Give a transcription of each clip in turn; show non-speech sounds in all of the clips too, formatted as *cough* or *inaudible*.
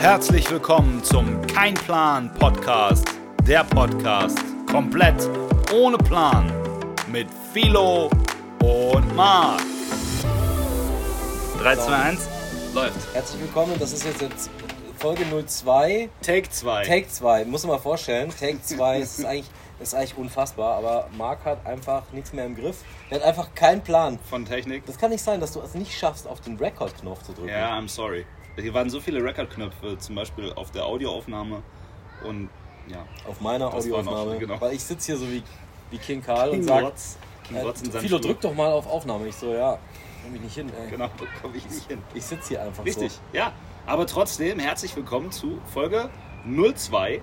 Herzlich willkommen zum Kein Plan Podcast. Der Podcast komplett ohne Plan mit Philo und Marc. 3, 2, 1, läuft. Herzlich willkommen, das ist jetzt, jetzt Folge 02. Take 2. Take 2, muss man mal vorstellen. Take 2 ist eigentlich, ist eigentlich unfassbar, aber Marc hat einfach nichts mehr im Griff. Er hat einfach keinen Plan. Von Technik. Das kann nicht sein, dass du es nicht schaffst, auf den Record-Knopf zu drücken. Ja, I'm sorry. Hier waren so viele Record-Knöpfe, zum Beispiel auf der Audioaufnahme und ja. Auf meiner Audioaufnahme. genau. Weil ich sitze hier so wie, wie King Karl und King sage, Rotz. King äh, Philo, drück doch mal auf Aufnahme. Ich so, ja, komm ich nicht hin. Ey. Genau, *laughs* da komme ich nicht hin. Ich sitze hier einfach Richtig, so. ja. Aber trotzdem, herzlich willkommen zu Folge 02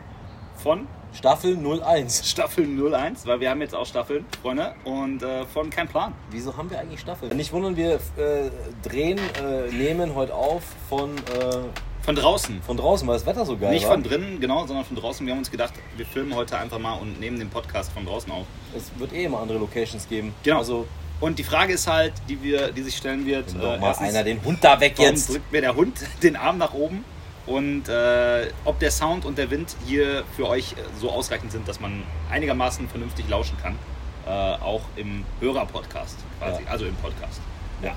von Staffel 01. Staffel 01, weil wir haben jetzt auch Staffeln, Freunde, und äh, von Kein Plan. Wieso haben wir eigentlich Staffeln? Nicht wundern, wir äh, drehen, äh, nehmen heute auf von, äh, Von draußen. von draußen, weil das Wetter so geil Nicht war. von drinnen, genau, sondern von draußen. Wir haben uns gedacht, wir filmen heute einfach mal und nehmen den Podcast von draußen auf. Es wird eh immer andere Locations geben. Genau. Also, Und die Frage ist halt, die, wir, die sich stellen wird, äh, mal erstens, einer den Hund da weg warum jetzt. drückt mir der Hund *laughs* den Arm nach oben? Und äh, ob der Sound und der Wind hier für euch äh, so ausreichend sind, dass man einigermaßen vernünftig lauschen kann. Äh, auch im Hörer-Podcast quasi, Ja. also im Podcast. Ja.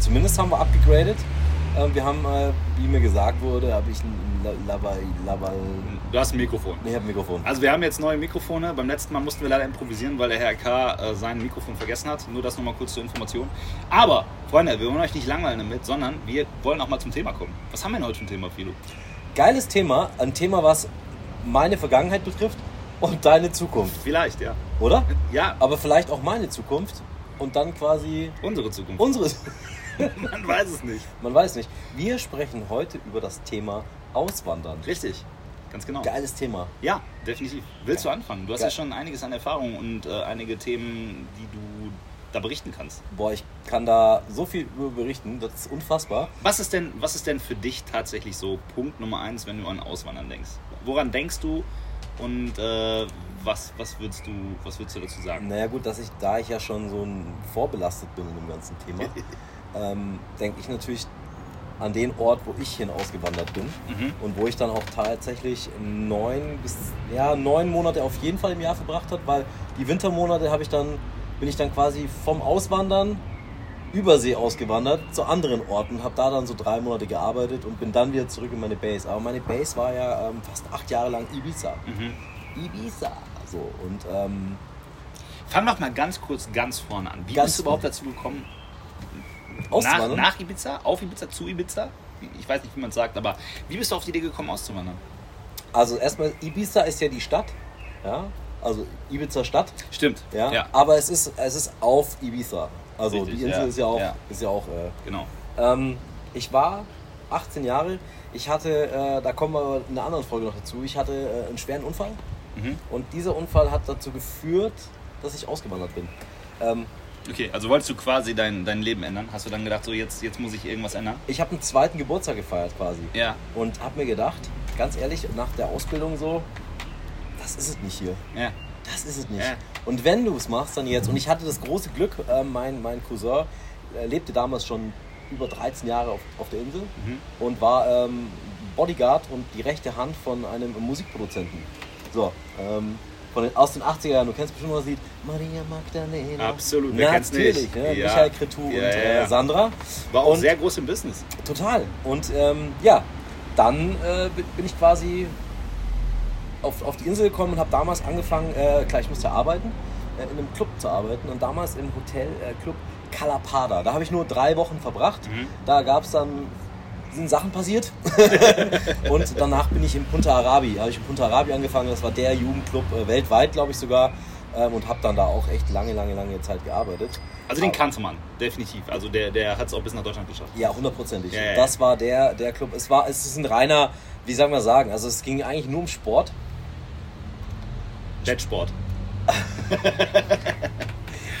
Zumindest haben wir abgegradet. Ähm, wir haben, äh, wie mir gesagt wurde, habe ich ein La- Laval, Du hast ein Mikrofon. ich hab ein Mikrofon. Also wir haben jetzt neue Mikrofone. Beim letzten Mal mussten wir leider improvisieren, weil der Herr K. Äh, sein Mikrofon vergessen hat. Nur das nochmal kurz zur Information. Aber, Freunde, wir wollen euch nicht langweilen damit, sondern wir wollen auch mal zum Thema kommen. Was haben wir denn heute für ein Thema, Philo? Geiles Thema, ein Thema, was meine Vergangenheit betrifft und deine Zukunft, Vielleicht, ja. oder? Ja, Aber vielleicht auch meine Zukunft und dann quasi unsere Zukunft. unsere. *laughs* Man weiß es nicht. Man weiß nicht. Wir sprechen heute über das Thema Auswandern. Richtig, ganz genau. Geiles Thema. Ja, definitiv. Willst du anfangen? Du hast Geil. ja schon einiges an Erfahrung und äh, einige Themen, die du da berichten kannst. Boah, ich kann da so viel über berichten, das ist unfassbar. Was ist denn, was ist denn für dich tatsächlich so Punkt Nummer eins, wenn du an Auswandern denkst? Woran denkst du und äh, was, was, würdest du, was würdest du dazu sagen? Naja gut, dass ich, da ich ja schon so ein vorbelastet bin in dem ganzen Thema, *laughs* ähm, denke ich natürlich an den Ort, wo ich hin ausgewandert bin Mhm. und wo ich dann auch tatsächlich neun bis ja, neun Monate auf jeden Fall im Jahr verbracht habe, weil die Wintermonate habe ich dann, bin ich dann quasi vom Auswandern übersee ausgewandert zu anderen Orten, habe da dann so drei Monate gearbeitet und bin dann wieder zurück in meine Base. Aber meine Base war ja ähm, fast acht Jahre lang Ibiza. Mhm. Ibiza. So, und ähm, Fang doch mal ganz kurz ganz vorne an. Wie bist du überhaupt dazu gekommen? Nach, auszuwandern. nach Ibiza? Auf Ibiza? Zu Ibiza? Ich weiß nicht, wie man es sagt, aber wie bist du auf die Idee gekommen, auszuwandern? Also erstmal, Ibiza ist ja die Stadt. Ja, also Ibiza Stadt. Stimmt. Ja, ja aber es ist, es ist auf Ibiza. Also Richtig, die Insel ja, ist ja auch, ja. ist ja auch äh, genau. Ähm, ich war 18 Jahre. Ich hatte, äh, da kommen wir in einer anderen Folge noch dazu, ich hatte äh, einen schweren Unfall. Mhm. Und dieser Unfall hat dazu geführt, dass ich ausgewandert bin. Ähm, Okay, also wolltest du quasi dein, dein Leben ändern? Hast du dann gedacht, so jetzt, jetzt muss ich irgendwas ändern? ich habe einen zweiten Geburtstag gefeiert quasi. Ja. Und habe mir gedacht, ganz ehrlich, nach der Ausbildung so, das ist es nicht hier. Ja. Das ist es nicht. Ja. Und wenn du es machst, dann jetzt. Und ich hatte das große Glück, äh, mein, mein Cousin äh, lebte damals schon über 13 Jahre auf, auf der Insel Mhm. und war ähm, Bodyguard und die rechte Hand von einem Musikproduzenten. So, ähm, von aus den 80er Jahren, du kennst bestimmt noch das Lied Maria Magdalena. Absolut, wer kennt's Natürlich, nicht? ne? Ja. Michael Cretu Ja, und äh. Sandra. War auch Und- sehr groß im Business. Total. Und ähm, ja, dann äh, bin- bin ich quasi auf, auf die Insel gekommen und habe damals angefangen, äh, klar, ich musste arbeiten, äh, in einem Club zu arbeiten und damals im Hotel äh, Club Calapada. Da habe ich nur drei Wochen verbracht. Mhm. Da gab es dann sind Sachen passiert *laughs* und danach bin ich in Punta Arabi, habe ich in Punta Arabi angefangen, das war der Jugendclub äh, weltweit, glaube ich sogar ähm, und habe dann da auch echt lange, lange, lange Zeit gearbeitet. Also den kannte man, definitiv. Also der, der hat es auch bis nach Deutschland geschafft. Ja, hundertprozentig. Ja, ja, ja. Das war der, der Club. Es war, es ist ein reiner, wie sagen wir sagen, also es ging eigentlich nur um Sport. Jetsport. *laughs*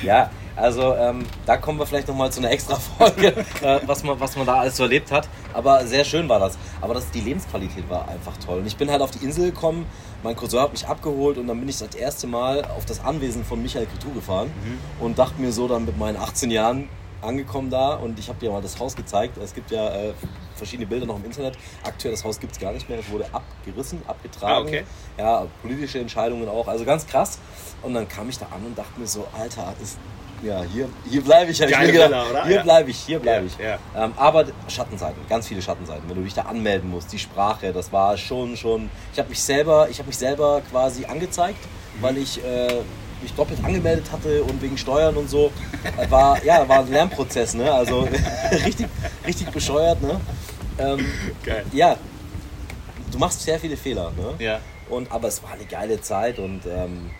Ja, also ähm, da kommen wir vielleicht nochmal zu einer extra Folge, *laughs* äh, was, man, was man da alles so erlebt hat. Aber sehr schön war das. Aber das, die Lebensqualität war einfach toll. Und ich bin halt auf die Insel gekommen, mein Cousin hat mich abgeholt und dann bin ich das erste Mal auf das Anwesen von Michael Cretu gefahren und dachte mir so dann mit meinen 18 Jahren angekommen da und ich habe dir mal das Haus gezeigt. Es gibt ja äh, verschiedene Bilder noch im Internet. Aktuell das Haus gibt es gar nicht mehr. Es wurde abgerissen, abgetragen. Ah, okay. Ja, politische Entscheidungen auch. Also ganz krass. Und dann kam ich da an und dachte mir so, Alter, ist, ja, hier, hier bleibe ich. Hab ich mir gedacht, Villa, oder? Hier Ja. bleibe ich, hier bleibe ich. Ja, Ähm, aber Schattenseiten, ganz viele Schattenseiten. Wenn du dich da anmelden musst, die Sprache, das war schon, schon. Ich habe mich selber, ich habe mich selber quasi angezeigt, weil ich äh, mich doppelt angemeldet hatte und wegen Steuern und so. Äh, War, ja, war ein Lernprozess, ne? Also *laughs* richtig, richtig bescheuert, ne? Ähm, Geil. ja, du machst sehr viele Fehler, ne? Ja. Und, aber es war eine geile Zeit und ähm,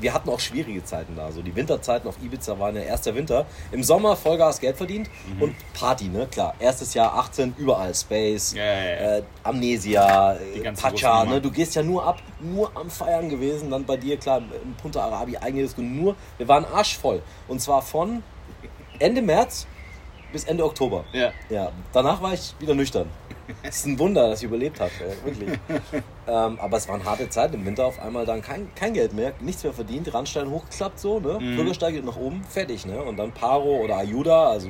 wir hatten auch schwierige Zeiten da. So die Winterzeiten auf Ibiza waren der erste Winter. Im Sommer Vollgas Geld verdient Mhm. und Party, ne? Klar. Erstes Jahr 18, überall Space, Ja, ja, ja. Äh, Amnesia, Pacha, ne? Du gehst ja nur ab, nur am Feiern gewesen. Dann bei dir, klar, in Punta Arabi eigentlich nur. Wir waren arschvoll. Und zwar von Ende März bis Ende Oktober. Ja. Ja, danach war ich wieder nüchtern. Es ist ein Wunder, dass ich überlebt habe, ey, wirklich. *laughs* ähm, aber es waren harte Zeiten im Winter, auf einmal dann kein, kein Geld mehr, nichts mehr verdient, Randstein hochgeklappt so, ne? Mhm. Bürgersteig geht nach oben, fertig, ne? Und dann Paro oder Ayuda, also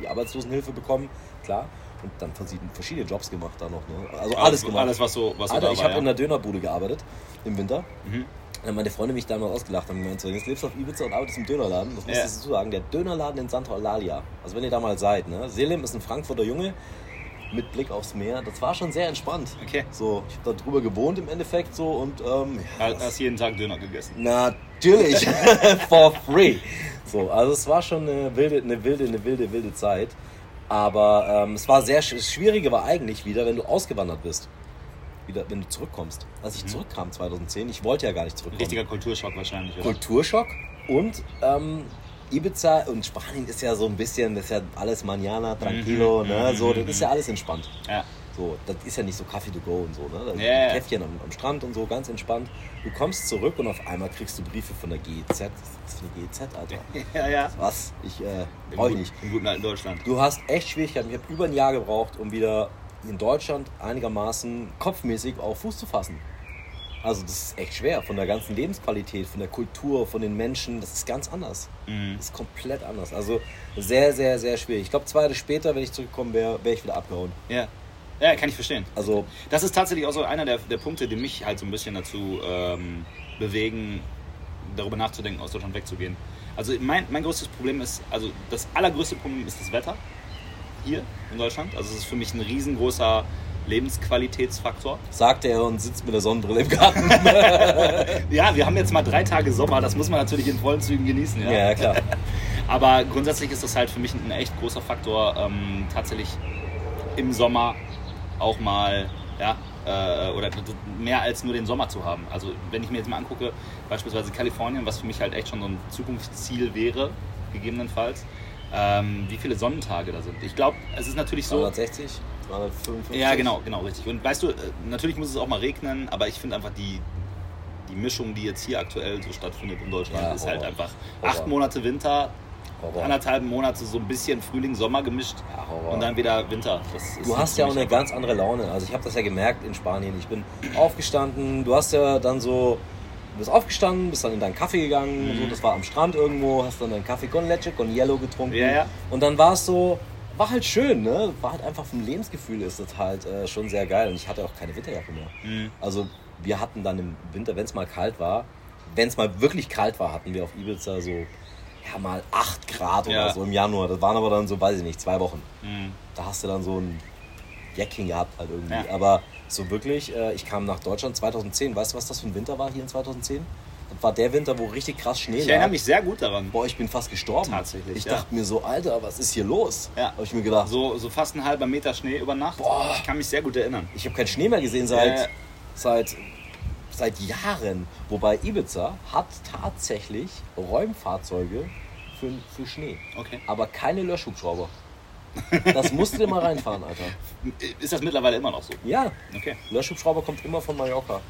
die Arbeitslosenhilfe bekommen, klar. Und dann verschiedene, verschiedene Jobs gemacht da noch, ne? Also alles gemacht. Alles, was so, was so Alter, ich habe ja. in der Dönerbude gearbeitet im Winter. Mhm. Und dann meine Freunde mich damals ausgelacht haben und gemeint, so, jetzt lebst du auf Ibiza und arbeitest im Dönerladen. Das musst Ja. du dazu sagen, der Dönerladen in Santa Eulalia. Also wenn ihr da mal seid, ne? Selim ist ein Frankfurter Junge mit Blick aufs Meer. Das war schon sehr entspannt. Okay. So, ich habe da drüber gewohnt im Endeffekt so und ähm, ja, Hast hast jeden Tag Döner gegessen. Natürlich, *laughs* for free. So, also es war schon eine wilde, eine wilde, eine wilde, wilde Zeit. Aber ähm, es war sehr das Schwierige war eigentlich wieder, wenn du ausgewandert bist. Wieder, wenn du zurückkommst. Als ich zurückkam 2010, ich wollte ja gar nicht zurückkommen. Richtiger Kulturschock wahrscheinlich, oder? Kulturschock und ähm, Ibiza und Spanien ist ja so ein bisschen, das ist ja alles manana, tranquilo, Mhm, ne? mhm, So, das ist ja alles entspannt. Ja. So, das ist ja nicht so Kaffee to go und so, ne? Da ja. Käffchen am, am Strand und so, ganz entspannt. Du kommst zurück und auf einmal kriegst du Briefe von der GEZ. Was ist das für eine GEZ, Alter? *laughs* Ja, ja. Was? Ich, äh, Im, brauch ich nicht. Im guten alten Deutschland. Du hast echt Schwierigkeiten. Ich habe über ein Jahr gebraucht, um wieder in Deutschland einigermaßen kopfmäßig auf Fuß zu fassen. Also das ist echt schwer. Von der ganzen Lebensqualität, von der Kultur, von den Menschen, das ist ganz anders. Mhm. Das ist komplett anders. Also sehr, sehr, sehr schwierig. Ich glaube, zwei Jahre später, wenn ich zurückgekommen wäre, wäre ich wieder abgehauen. Ja. Ja, kann ich verstehen. Also Das ist tatsächlich auch so einer der, der Punkte, die mich halt so ein bisschen dazu ähm, bewegen, darüber nachzudenken, aus Deutschland wegzugehen. Also mein, mein größtes Problem ist, also das allergrößte Problem ist das Wetter hier in Deutschland. Also es ist für mich ein riesengroßer Lebensqualitätsfaktor. sagt er und sitzt mit der Sonnenbrille im Garten. *laughs* Ja, wir haben jetzt mal drei Tage Sommer, das muss man natürlich in vollen Zügen genießen. Ja. ja, klar. *laughs* Aber grundsätzlich ist das halt für mich ein echt großer Faktor, ähm, tatsächlich im Sommer auch mal, ja, äh, oder mehr als nur den Sommer zu haben. Also wenn ich mir jetzt mal angucke, beispielsweise Kalifornien, was für mich halt echt schon so ein Zukunftsziel wäre, gegebenenfalls, ähm, wie viele Sonnentage da sind. Ich glaube, es ist natürlich so. 260, 255. Ja, genau, genau, richtig. Und weißt du, äh, natürlich muss es auch mal regnen, aber ich finde einfach die, die Mischung, die jetzt hier aktuell so stattfindet in Deutschland, Ja, ist halt einfach Horror. acht Monate Winter, Horror. anderthalb Monate so ein bisschen Frühling, Sommer gemischt Ja, und dann wieder Winter. Du hast ja auch eine ganz andere Laune. Also ich habe das ja gemerkt in Spanien. Ich bin aufgestanden, du hast ja dann so, du bist aufgestanden, bist dann in deinen Kaffee gegangen, Mhm. so, das war am Strand irgendwo, hast dann deinen Kaffee con leche, con hielo getrunken. Ja. Und dann war es so, war halt schön, ne? War halt einfach vom Lebensgefühl ist das halt äh, schon sehr geil. Und ich hatte auch keine Winterjacke mehr. Mhm. Also wir hatten dann im Winter, wenn es mal kalt war, wenn es mal wirklich kalt war, hatten wir auf Ibiza so, ja mal 8 Grad oder Ja. so im Januar. Das waren aber dann so, weiß ich nicht, zwei Wochen Mhm. da hast du dann so ein Jacking gehabt halt irgendwie. Ja. Aber so wirklich, äh, ich kam nach Deutschland 2010. Weißt du, was das für ein Winter war hier in 2010? War der Winter, wo richtig krass Schnee Ich lag. erinnere mich sehr gut daran. Boah, ich bin fast gestorben. Tatsächlich, Ich ja. dachte mir so, Alter, was ist hier los? Ja. Habe ich mir gedacht. So, so fast ein halber Meter Schnee über Nacht. Boah. Ich kann mich sehr gut erinnern. Ich habe keinen Schnee mehr gesehen seit, Ja. seit, seit Jahren. Wobei Ibiza hat tatsächlich Räumfahrzeuge für, für Schnee. Okay. Aber keine Löschhubschrauber. Das musst du dir mal reinfahren, Alter. Ist das mittlerweile immer noch so? Ja, Okay. Löschhubschrauber kommt immer von Mallorca.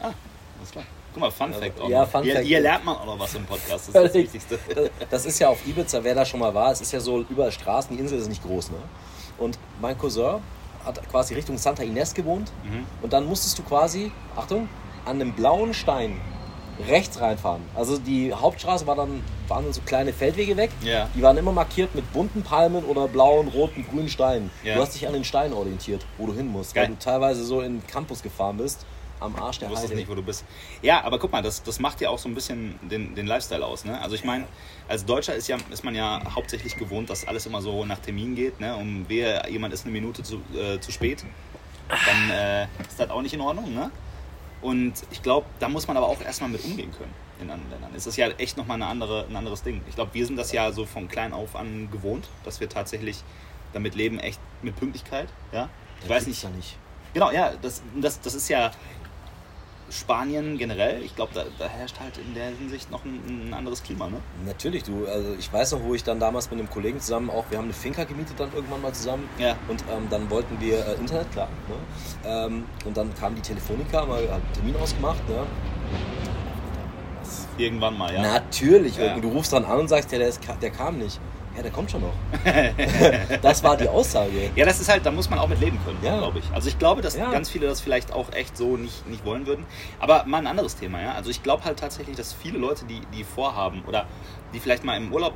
Ah, alles klar. Guck mal, Fun Fact auch ja. Fun hier, Fact. hier lernt man auch noch was im Podcast. Das ist das. Wichtigste. *laughs* Das ist ja auf Ibiza, wer da schon mal war, es ist ja so überall Straßen, die Insel ist nicht groß, ne? Und mein Cousin hat quasi Richtung Santa Ines gewohnt Mhm. und dann musstest du quasi, Achtung, an einem blauen Stein rechts reinfahren. Also die Hauptstraße war dann, waren dann so kleine Feldwege weg. Ja. Die waren immer markiert mit bunten Palmen oder blauen, roten, grünen Steinen. Ja. Du hast dich an den Steinen orientiert, wo du hin musst. Geil. Weil du teilweise so in den Campus gefahren bist, am Arsch der Du wusstest Heide. nicht, wo du bist. Ja, aber guck mal, das, das macht ja auch so ein bisschen den, den Lifestyle aus. Ne? Also ich meine, als Deutscher ist, ja, ist man ja hauptsächlich gewohnt, dass alles immer so nach Termin geht. Ne? Und wer jemand ist eine Minute zu, äh, zu spät, dann äh, ist das auch nicht in Ordnung. Ne? Und ich glaube, da muss man aber auch erstmal mit umgehen können in anderen Ländern. Es ist ja echt nochmal eine andere, ein anderes Ding. Ich glaube, wir sind das ja so von klein auf an gewohnt, dass wir tatsächlich damit leben, echt mit Pünktlichkeit. Ja? Ich weiß gibt's nicht, Ja nicht. Genau, ja, das, das, das ist ja Spanien generell. Ich glaube, da, da herrscht halt in der Hinsicht noch ein, ein anderes Klima, ne? Natürlich, du, also ich weiß noch, wo ich dann damals mit einem Kollegen zusammen auch, wir haben eine Finca gemietet dann irgendwann mal zusammen Ja. und ähm, dann wollten wir äh, Internet, klar, ne? ähm, und dann kam die Telefonica, mal hat einen Termin ausgemacht, ne? Irgendwann mal, ja. Natürlich, Ja. du rufst dann an und sagst, ja, der, ist, der kam nicht. Ja, der kommt schon noch. *laughs* das war die Aussage. Ja, das ist halt, da muss man auch mit leben können, Ja. glaube ich. Also ich glaube, dass Ja. ganz viele das vielleicht auch echt so nicht, nicht wollen würden. Aber mal ein anderes Thema, ja. Also ich glaube halt tatsächlich, dass viele Leute, die, die vorhaben oder die vielleicht mal im Urlaub,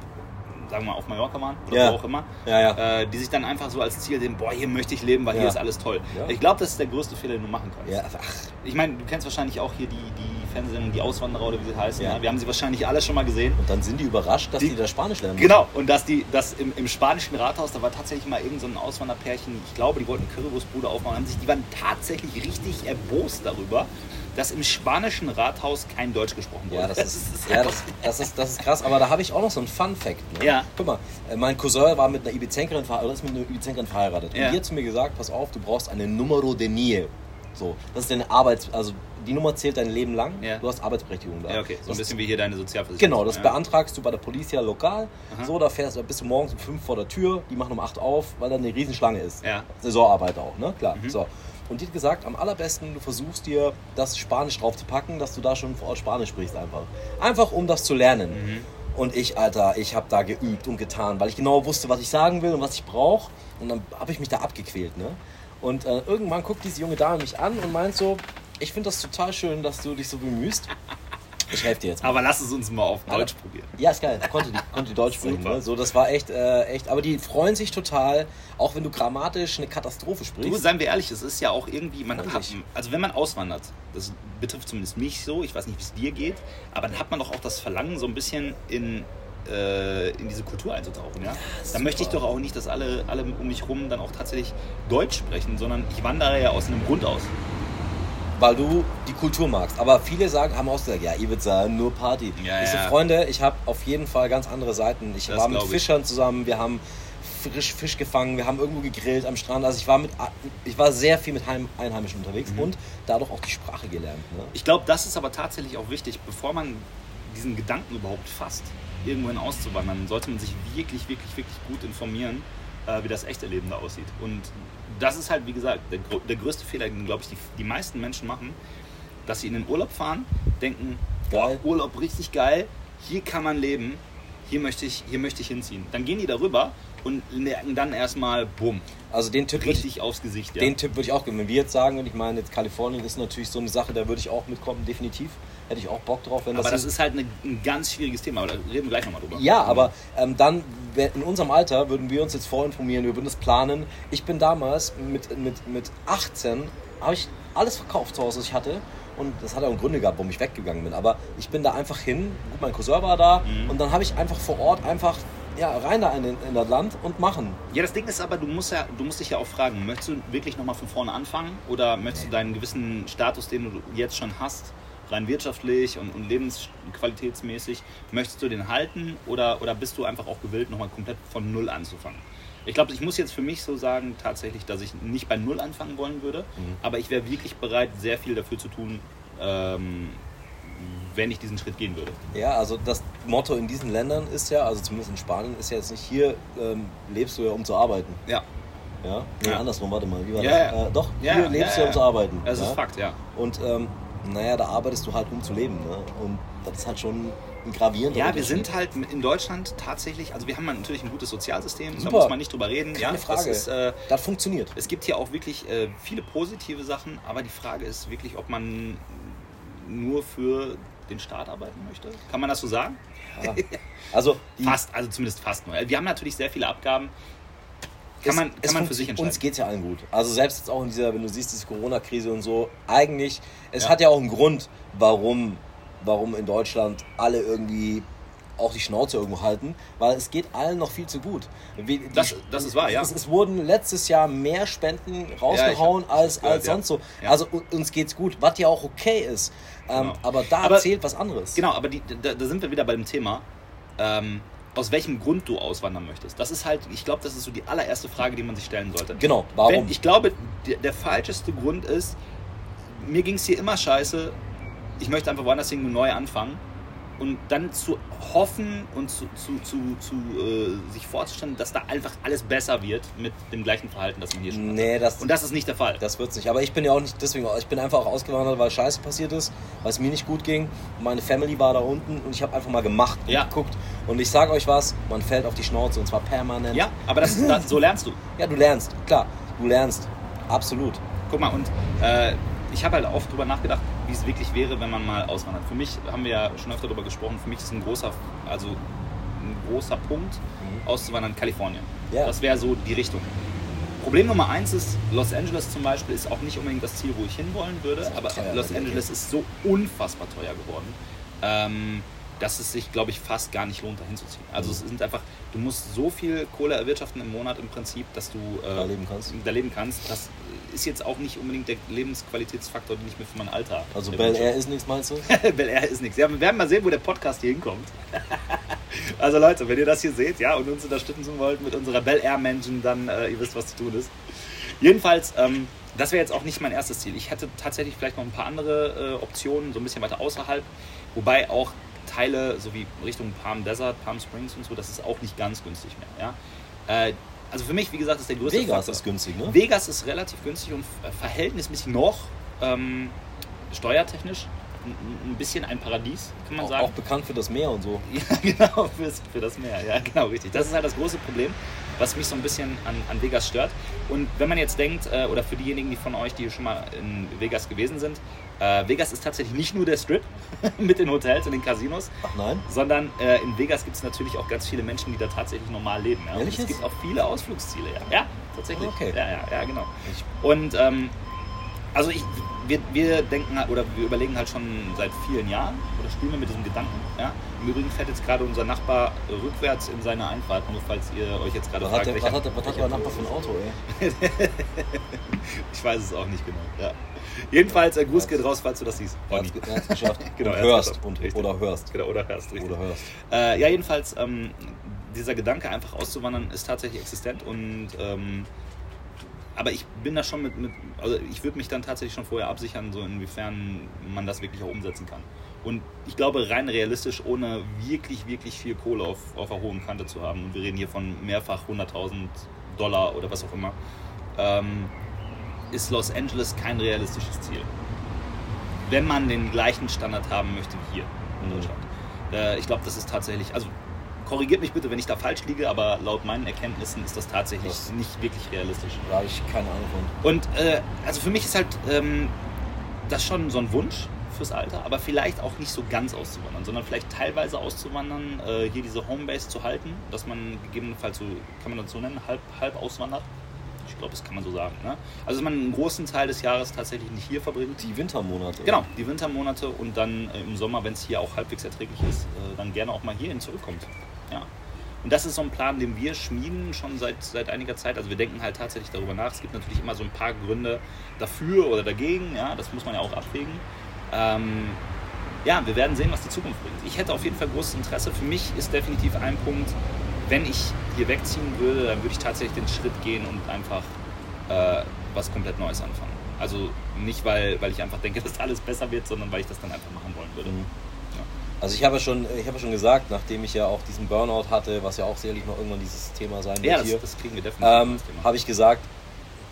sagen wir mal, auf Mallorca waren oder Ja. wo auch immer, Ja, ja. Äh, die sich dann einfach so als Ziel sehen, boah, hier möchte ich leben, weil hier ist alles toll. Ich glaube, das ist der größte Fehler, den du machen kannst. Ja, ach, Ich meine, du kennst wahrscheinlich auch hier die, die Fernsehsendung Die Auswanderer oder wie sie heißen. Ja. Ja. Wir haben sie wahrscheinlich alle schon mal gesehen. und dann sind die überrascht, dass die, Die- da Spanisch lernen. Genau, und dass die, dass im, im spanischen Rathaus, da war tatsächlich mal irgend so ein Auswanderpärchen, ich glaube, die wollten Currywurstbude aufmachen, haben sich, die waren tatsächlich richtig erbost darüber, dass im spanischen Rathaus kein Deutsch gesprochen wurde. Ja, das ist, *laughs* ja das, das, ist, das ist krass. Aber da habe ich auch noch so einen Fun-Fact. Ne? Ja. Guck mal, äh, mein Cousin war mit einer Ibizenkerin ist mit einer Ibizenkerin verheiratet. Ja. Und die hat zu mir gesagt, pass auf, du brauchst eine Numero de Nähe. So, das ist deine Arbeits... Also die Nummer zählt dein Leben lang. Ja. Du hast Arbeitsberechtigung da. ja, okay, so ein bisschen wie hier deine Sozialversicherung. Genau, das ja. beantragst du bei der Polizia lokal. Aha. So, da fährst du, bist du morgens um 5 vor der Tür, die machen um 8 auf, weil da eine Riesenschlange ist. Ja. Saisonarbeit auch, ne? Klar. Mhm. So. Und die hat gesagt, am allerbesten, du versuchst dir das Spanisch drauf zu packen, dass du da schon vor Ort Spanisch sprichst einfach. Einfach um das zu lernen. Mhm. Und ich, Alter, ich habe da geübt und getan, weil ich genau wusste, was ich sagen will und was ich brauche. Und dann habe ich mich da abgequält, ne? Und äh, irgendwann guckt diese junge Dame mich an und meint so, ich finde das total schön, dass du dich so bemühst. Ich helfe dir jetzt mal. Aber lass es uns mal auf. Deutsch probieren. Ja, ist geil. Konnte die, konnte die Deutsch *laughs* sprechen. Ne? So, das war echt, äh, echt. Aber die freuen sich total, auch wenn du grammatisch eine Katastrophe Du, sprichst. seien wir ehrlich, es ist ja auch irgendwie, man hat, also wenn man auswandert, das betrifft zumindest mich so, ich weiß nicht, wie es dir geht, aber dann hat man doch auch das Verlangen, so ein bisschen in, äh, in diese Kultur einzutauchen, ja? Dann möchte ich doch auch nicht, dass alle, alle um mich rum dann auch tatsächlich Deutsch sprechen, sondern ich wandere ja aus einem Grund aus. Weil du die Kultur magst. Aber viele sagen, haben auch gesagt, ja, sagen, nur Party. Ja, ich so, ja. Freunde, ich habe auf jeden Fall ganz andere Seiten. Ich Das war mit. Fischern zusammen, wir haben frisch Fisch gefangen, wir haben irgendwo gegrillt am Strand. Also ich war mit, ich war sehr viel mit Heim, Einheimischen unterwegs Mhm. und dadurch auch die Sprache gelernt. Ne? Ich glaube, das ist aber tatsächlich auch wichtig, bevor man diesen Gedanken überhaupt fasst, irgendwohin auszuwandern, sollte man sich wirklich, wirklich, wirklich gut informieren, äh, wie das echte Leben da aussieht. Und das ist halt, wie gesagt, der, der größte Fehler, den, glaube ich, die, die meisten Menschen machen, dass sie in den Urlaub fahren, denken, boah. Urlaub richtig geil, hier kann man leben, hier möchte ich, hier möchte ich hinziehen. Dann gehen die darüber und merken dann erstmal, bumm, Also den Tipp würde ich richtig aufs Gesicht. Ja. Den Tipp würde ich auch geben. Wenn wir jetzt sagen, und ich meine, jetzt Kalifornien ist natürlich so eine Sache, da würde ich auch mitkommen, definitiv. Hätte ich auch Bock drauf, wenn aber das, das ist halt eine, ein ganz schwieriges Thema, aber da reden wir gleich nochmal drüber. Ja, aber ähm, dann, in unserem Alter würden wir uns jetzt vorinformieren, wir würden das planen. Ich bin damals mit, mit, mit 18, habe ich alles verkauft zu Hause, was ich hatte. Und das hat auch Gründe gehabt, warum ich weggegangen bin. Aber ich bin da einfach hin, gut, mein Cousin war da. Mhm. Und dann habe ich einfach vor Ort einfach, ja, rein da in, in das Land und machen. Ja, das Ding ist aber, du musst, ja, du musst dich ja auch fragen, möchtest du wirklich nochmal von vorne anfangen oder möchtest du deinen gewissen Status, den du jetzt schon hast, rein wirtschaftlich und, und lebensqualitätsmäßig, möchtest du den halten oder, oder bist du einfach auch gewillt, nochmal komplett von Null anzufangen? Ich glaube, ich muss jetzt für mich so sagen, tatsächlich, dass ich nicht bei Null anfangen wollen würde, Mhm. aber ich wäre wirklich bereit, sehr viel dafür zu tun, ähm, wenn ich diesen Schritt gehen würde. Ja, also das Motto in diesen Ländern ist ja, also zumindest in Spanien, ist ja jetzt nicht hier ähm, lebst du ja um zu arbeiten. Ja, Ja? Nee, Ja. andersrum, warte mal, wie war Ja, das? ja. Äh, doch, hier lebst du ja, um zu arbeiten. das ist Fakt, ja. Und ähm, naja, da arbeitest du halt um zu leben. Ne? Und das ist halt schon ein gravierender Ja, wir sind halt in Deutschland tatsächlich, also wir haben natürlich ein gutes Sozialsystem, da Super. muss man nicht drüber reden. Keine ja, Frage. Das ist, äh, Das funktioniert. es gibt hier auch wirklich äh, viele positive Sachen, aber die Frage ist wirklich, ob man nur für den Staat arbeiten möchte. Kann man das so sagen? Ja. Also *laughs* Fast, also zumindest fast nur. Wir haben natürlich sehr viele Abgaben. Kann man, kann man für sich entscheiden. Uns geht es ja allen gut. Also selbst jetzt auch in dieser, wenn du siehst, diese Corona-Krise und so, eigentlich, es Ja. hat ja auch einen Grund, warum, warum in Deutschland alle irgendwie auch die Schnauze irgendwo halten, weil es geht allen noch viel zu gut. Wie, die- Das- das ist wahr, ja. Es, es wurden letztes Jahr mehr Spenden rausgehauen ich hab- als, gehört, als ja. sonst so. Ja. Also uns geht's gut, was ja auch okay ist. Ähm, Genau. Aber da Aber- zählt was anderes. Genau, aber die, da, da sind wir wieder bei dem Thema, ähm, aus welchem Grund du auswandern möchtest. Das ist halt, ich glaube, das ist so die allererste Frage, die man sich stellen sollte. Genau, warum? Wenn, ich glaube, der, der falscheste Grund ist, mir ging es hier immer scheiße, ich möchte einfach woanders hin neu anfangen. Und dann zu hoffen und zu, zu, zu, zu äh, sich vorzustellen, dass da einfach alles besser wird mit dem gleichen Verhalten, das man hier schon Nee, hat. das- Und das ist nicht der Fall. Das wird's nicht. Aber ich bin ja auch nicht deswegen, ich bin einfach auch ausgewandert, weil Scheiße passiert ist, weil es mir nicht gut ging. Meine Family war da unten und ich habe einfach mal gemacht und Ja. geguckt. Und ich sage euch was, man fällt auf die Schnauze und zwar permanent. ja, aber das, das, so lernst du. *laughs* Ja, du lernst, klar, du lernst. Absolut. Guck mal, und äh, ich habe halt oft drüber nachgedacht, wie es wirklich wäre, wenn man mal auswandert. Für mich haben wir ja schon öfter darüber gesprochen, für mich ist ein großer, also ein großer Punkt, auszuwandern Kalifornien. Ja. Das wäre so die Richtung. Problem Nummer eins ist, Los Angeles zum Beispiel ist auch nicht unbedingt das Ziel, wo ich hinwollen würde, aber teuer, Los. Angeles ist so unfassbar teuer geworden, ähm, dass es sich, glaube ich, fast gar nicht lohnt, dahin zu ziehen. Also es sind einfach, du musst so viel Kohle erwirtschaften im Monat im Prinzip, dass du äh, Da leben kannst. da leben kannst. Das ist jetzt auch nicht unbedingt der Lebensqualitätsfaktor, den ich mir für mein Alter. Also Bel. Air ist nichts, meinst du? *laughs* Bel Air ist nichts. Ja, wir werden mal sehen, wo der Podcast hier hinkommt. *laughs* also Leute, wenn ihr das hier seht, ja, und uns unterstützen wollt mit unserer Bel Air Mansion, dann äh, ihr wisst, was zu tun ist. Jedenfalls, ähm, das wäre jetzt auch nicht mein erstes Ziel. Ich hätte tatsächlich vielleicht noch ein paar andere äh, Optionen, so ein bisschen weiter außerhalb, wobei auch Teile, so wie Richtung Palm Desert, Palm Springs und so, das ist auch nicht ganz günstig mehr. Ja? Äh, also für mich, wie gesagt, ist der größte Vegas Faktor. ist günstig, ne? Vegas ist relativ günstig und äh, verhältnismäßig noch ähm, steuertechnisch ein, ein bisschen ein Paradies, kann man Auch, sagen. auch bekannt für das Meer und so. *laughs* Ja, genau, fürs, für das Meer. Ja, genau, richtig. Das ist halt das große Problem, was mich so ein bisschen an, an Vegas stört. Und wenn man jetzt denkt, äh, oder für diejenigen, die von euch, die schon mal in Vegas gewesen sind, äh, Vegas ist tatsächlich nicht nur der Strip *laughs* mit den Hotels und den Casinos, Ach nein? sondern äh, in Vegas gibt es natürlich auch ganz viele Menschen, die da tatsächlich normal leben. Ja? Es gibt auch viele Ausflugsziele. Ja, ja tatsächlich. Okay. Ja, ja, ja, genau. Und ähm, also ich, wir, wir denken halt- oder wir überlegen halt schon seit vielen Jahren oder spielen wir mit diesem Gedanken. Ja? Im Übrigen fährt jetzt gerade unser Nachbar rückwärts in seine Einfahrt, nur falls ihr euch jetzt gerade was hat, fragt, der, was, hat, der- was hat euer Nachbar für ein Auto, ey? *laughs* Ich weiß es auch nicht genau. Ja. Jedenfalls, äh, Gruß geht raus, falls du das siehst. Er hat's geschafft. *laughs* Genau, und hörst. Und, Richtig. oder hörst. Genau, oder hörst, richtig. Oder hörst. Äh, ja, jedenfalls, ähm, dieser Gedanke, einfach auszuwandern, ist tatsächlich existent und ähm, aber ich bin da schon mit, mit also ich würde mich dann tatsächlich schon vorher absichern, so inwiefern man das wirklich auch umsetzen kann. Und ich glaube, rein realistisch, ohne wirklich, wirklich viel Kohle auf, auf der hohen Kante zu haben, und wir reden hier von mehrfach 100.000 Dollar oder was auch immer, ähm, ist Los Angeles kein realistisches Ziel. Wenn man den gleichen Standard haben möchte wie hier in Mhm. Deutschland. Äh, ich glaube, das ist tatsächlich, also korrigiert mich bitte, wenn ich da falsch liege, aber laut meinen Erkenntnissen ist das tatsächlich Das- nicht wirklich realistisch. Da habe ich keine Ahnung von. Und äh, also für mich ist halt ähm, das schon so ein Wunsch fürs Alter, aber vielleicht auch nicht so ganz auszuwandern, sondern vielleicht teilweise auszuwandern, äh, hier diese Homebase zu halten, dass man gegebenenfalls so, kann man das so nennen, halb, halb auswandert. Ich glaube, das kann man so sagen. Ne? Also dass man einen großen Teil des Jahres tatsächlich nicht hier verbringt. Die Wintermonate. Genau, die Wintermonate und dann äh, im Sommer, wenn es hier auch halbwegs erträglich ist, äh, dann gerne auch mal hierhin zurückkommt. Ja. Und das ist so ein Plan, den wir schmieden schon seit, seit einiger Zeit. Also wir denken halt tatsächlich darüber nach. Es gibt natürlich immer so ein paar Gründe dafür oder dagegen. Ja, das muss man ja auch abwägen. Ähm, ja, wir werden sehen, was die Zukunft bringt. Ich hätte auf jeden Fall großes Interesse. Für mich ist definitiv ein Punkt, wenn ich hier wegziehen würde, dann würde ich tatsächlich den Schritt gehen und einfach äh, was komplett Neues anfangen. Also nicht, weil, weil ich einfach denke, *laughs* dass alles besser wird, sondern weil ich das dann einfach machen wollen würde. Mhm. Also ich habe ja schon, ich habe ja schon gesagt, nachdem ich ja auch diesen Burnout hatte, was ja auch sicherlich noch irgendwann dieses Thema sein wird Ja, das, hier, das kriegen wir definitiv ähm, habe ich gesagt,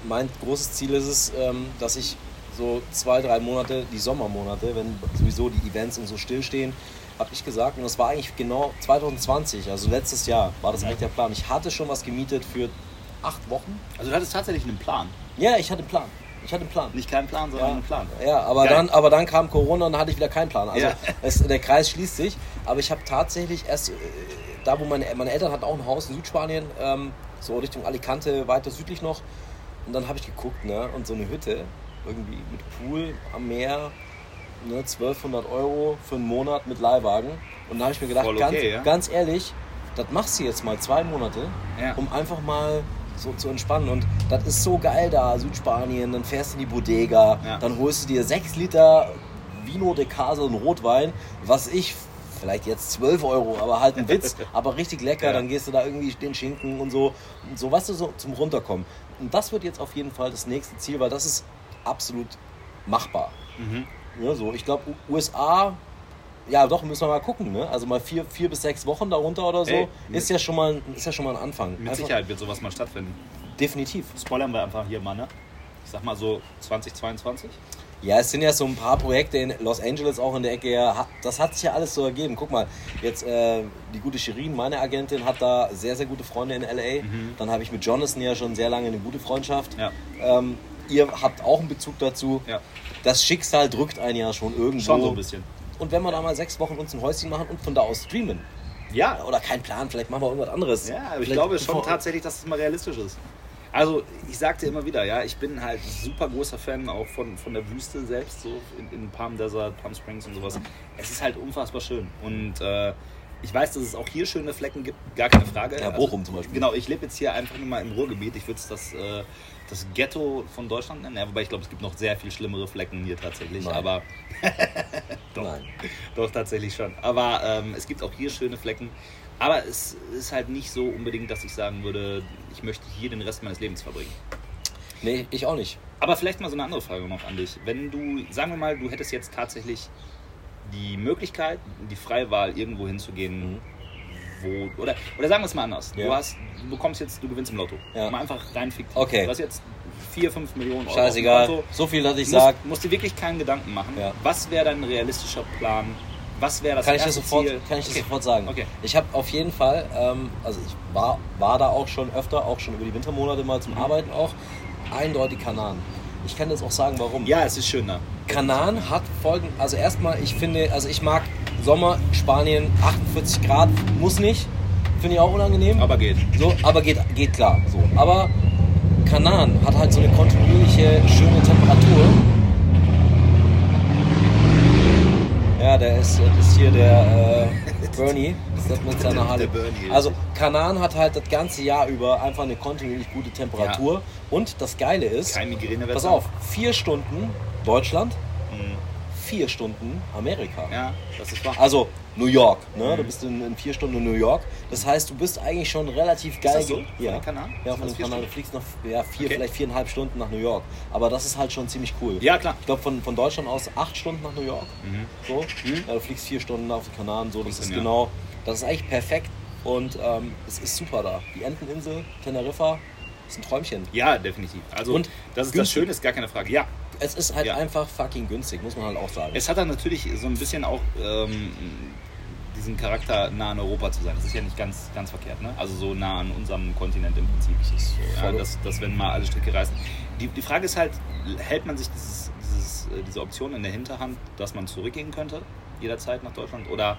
mein großes Ziel ist es, ähm, dass ich so zwei, drei Monate, die Sommermonate, wenn sowieso die Events und so stillstehen, habe ich gesagt, und das war eigentlich genau 2020, also letztes Jahr, war das Mhm. eigentlich der Plan. Ich hatte schon was gemietet für acht Wochen. Also du hattest tatsächlich einen Plan. Ja, ich hatte einen Plan. Ich hatte einen Plan. Nicht keinen Plan, sondern Ja. einen Plan. Ja, aber Geil. dann, aber dann kam Corona und dann hatte ich wieder keinen Plan. Also Ja. es, der Kreis schließt sich. Aber ich habe tatsächlich erst äh, da, wo meine, meine Eltern hatten auch ein Haus in Südspanien, ähm, so Richtung Alicante, weiter südlich noch. Und dann habe ich geguckt, ne? Und so eine Hütte, irgendwie mit Pool am Meer, ne? 1200 Euro für einen Monat mit Leihwagen. Und da habe ich mir gedacht, Voll ganz, okay, ja. ganz ehrlich, das machst du jetzt mal zwei Monate, Ja. um einfach mal so zu entspannen. Und das ist so geil da, Südspanien. Dann fährst du in die Bodega, Ja. dann holst du dir 6 Liter Vino de Casa und Rotwein, was ich vielleicht jetzt 12 Euro, aber halt ein *laughs* Witz, aber richtig lecker. Ja. Dann gehst du da irgendwie den Schinken und so, und so weißt du, so zum Runterkommen. Und das wird jetzt auf jeden Fall das nächste Ziel, weil das ist absolut machbar. Mhm. Ja, so, ich glaube, USA, ja doch, müssen wir mal gucken. Ne? Also mal vier, vier bis sechs Wochen darunter oder so, Ey, ist, ja schon mal, ein- ist ja schon mal ein Anfang. Mit Einfach- Sicherheit wird sowas mal stattfinden. Definitiv. Spoilern wir einfach hier mal, ne? Ich sag mal so 2022. Ja, es sind ja so ein paar Projekte in Los Angeles auch in der Ecke. Ja, ha- das hat sich ja alles so ergeben. Guck mal, jetzt äh, die gute Shirin, meine Agentin, hat da sehr, sehr gute Freunde in LA. Dann habe ich mit Jonathan ja schon sehr lange eine gute Freundschaft. Mhm. Ja. Ähm, ihr habt auch einen Bezug dazu. Ja. Das Schicksal drückt einen ja schon irgendwo. Schon so ein bisschen. Und wenn wir da mal sechs Wochen uns ein Häuschen machen und von da aus streamen. Ja, Oder kein Plan, vielleicht machen wir irgendwas anderes. Ja, aber ich Vielleicht glaube schon tatsächlich, dass es mal realistisch ist. Also, ich sagte immer wieder, ja, ich bin halt super großer Fan auch von, von der Wüste selbst, so in, in Palm Desert, Palm Springs und sowas. Es ist halt unfassbar schön. Und äh, ich weiß, dass es auch hier schöne Flecken gibt, gar keine Frage. Ja, Bochum zum Beispiel. Genau, ich lebe jetzt hier einfach nur mal im Ruhrgebiet. Ich würde es das, äh, das Ghetto von Deutschland nennen. Ja, wobei ich glaube, es gibt noch sehr viel schlimmere Flecken hier tatsächlich. Nein. Aber *laughs* Doch. Nein. Doch, tatsächlich schon. Aber ähm, es gibt auch hier schöne Flecken. Aber es ist halt nicht so unbedingt, dass ich sagen würde, ich möchte hier den Rest meines Lebens verbringen. Nee, ich auch nicht. Aber vielleicht mal so eine andere Frage noch an dich. Wenn du, sagen wir mal, du hättest jetzt tatsächlich die Möglichkeit, die freie Wahl, irgendwo hinzugehen, wo. Oder, oder sagen wir es mal anders. Ja. Du, hast, du bekommst jetzt, du gewinnst im Lotto. Ja. Mal einfach rein fiktiv. Okay. Du hast jetzt 4, 5 Millionen Euro. Scheißegal. Konto. So viel, dass ich musst, sage, musst dir wirklich keinen Gedanken machen. Ja. Was wäre dein realistischer Plan? Was wäre das kann ich das sofort, Ziel? kann ich das Okay. sofort sagen. Okay. Ich habe auf jeden Fall, ähm, also ich war, war da auch schon öfter, auch schon über die Wintermonate mal Mhm. zum Arbeiten auch, eindeutig Kanaren. Ich kann jetzt auch sagen, warum. Ja, es ist schön da. Kanaren hat folgend, also erstmal, ich finde, also ich mag Sommer, Spanien, 48 Grad, muss nicht, finde ich auch unangenehm. Aber geht. So, aber geht, geht klar. So. Aber Kanaren hat halt so eine kontinuierliche, schöne Temperatur. Ja, der ist, das ist hier der äh, *laughs* Bernie, ist das mit seiner Bernie. Also Kanaren hat halt das ganze Jahr über einfach eine kontinuierlich gute Temperatur. Und das Geile ist, Kein pass auf, vier Stunden Deutschland, Mhm. Vier Stunden Amerika. Ja, das ist wahr. Also New York, ne? Mhm. Du bist in, in vier Stunden in New York. Das heißt, du bist eigentlich schon relativ geil. das so? ge- Von Ja. den? Ja, von das den Kanaren. Du fliegst noch ja, vier, Okay. vielleicht viereinhalb Stunden nach New York. Aber das ist halt schon ziemlich cool. Ja, klar. Ich glaube, von, von Deutschland aus acht Stunden nach New York. Mhm. So. Ja, du fliegst vier Stunden auf die Kanaren. So. Das ist ja. genau, das ist eigentlich perfekt. Und ähm, es ist super da. Die Enteninsel, Teneriffa, ist ein Träumchen. Ja, definitiv. Also, Und das ist das günstig. Schöne, ist gar keine Frage. Ja, Es ist halt Ja. einfach fucking günstig, muss man halt auch sagen. es hat dann natürlich so ein bisschen auch ähm, diesen Charakter, nah an Europa zu sein. Das ist ja nicht ganz, ganz verkehrt, ne? Also so nah an unserem Kontinent im Prinzip. Das ist, ja, dass, dass wenn mal alle Stricke reißen. Die, die Frage ist halt, hält man sich dieses, dieses, äh, diese Option in der Hinterhand, dass man zurückgehen könnte, jederzeit nach Deutschland? Oder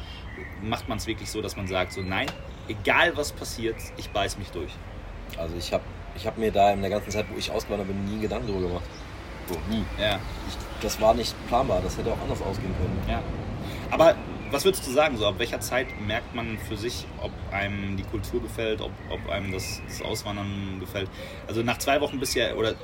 macht man es wirklich so, dass man sagt, so nein, egal was passiert, ich beiß mich durch? Also ich habe ich hab mir da in der ganzen Zeit, wo ich ausgewandert bin, nie Gedanken darüber gemacht. So, nie. Ja. Ich, das war nicht planbar, das hätte auch anders ausgehen können. Ja. Aber was würdest du sagen, so ab welcher Zeit merkt man für sich, ob einem die Kultur gefällt, ob, ob einem das, das Auswandern gefällt? Also nach zwei Wochen bist du ja, oder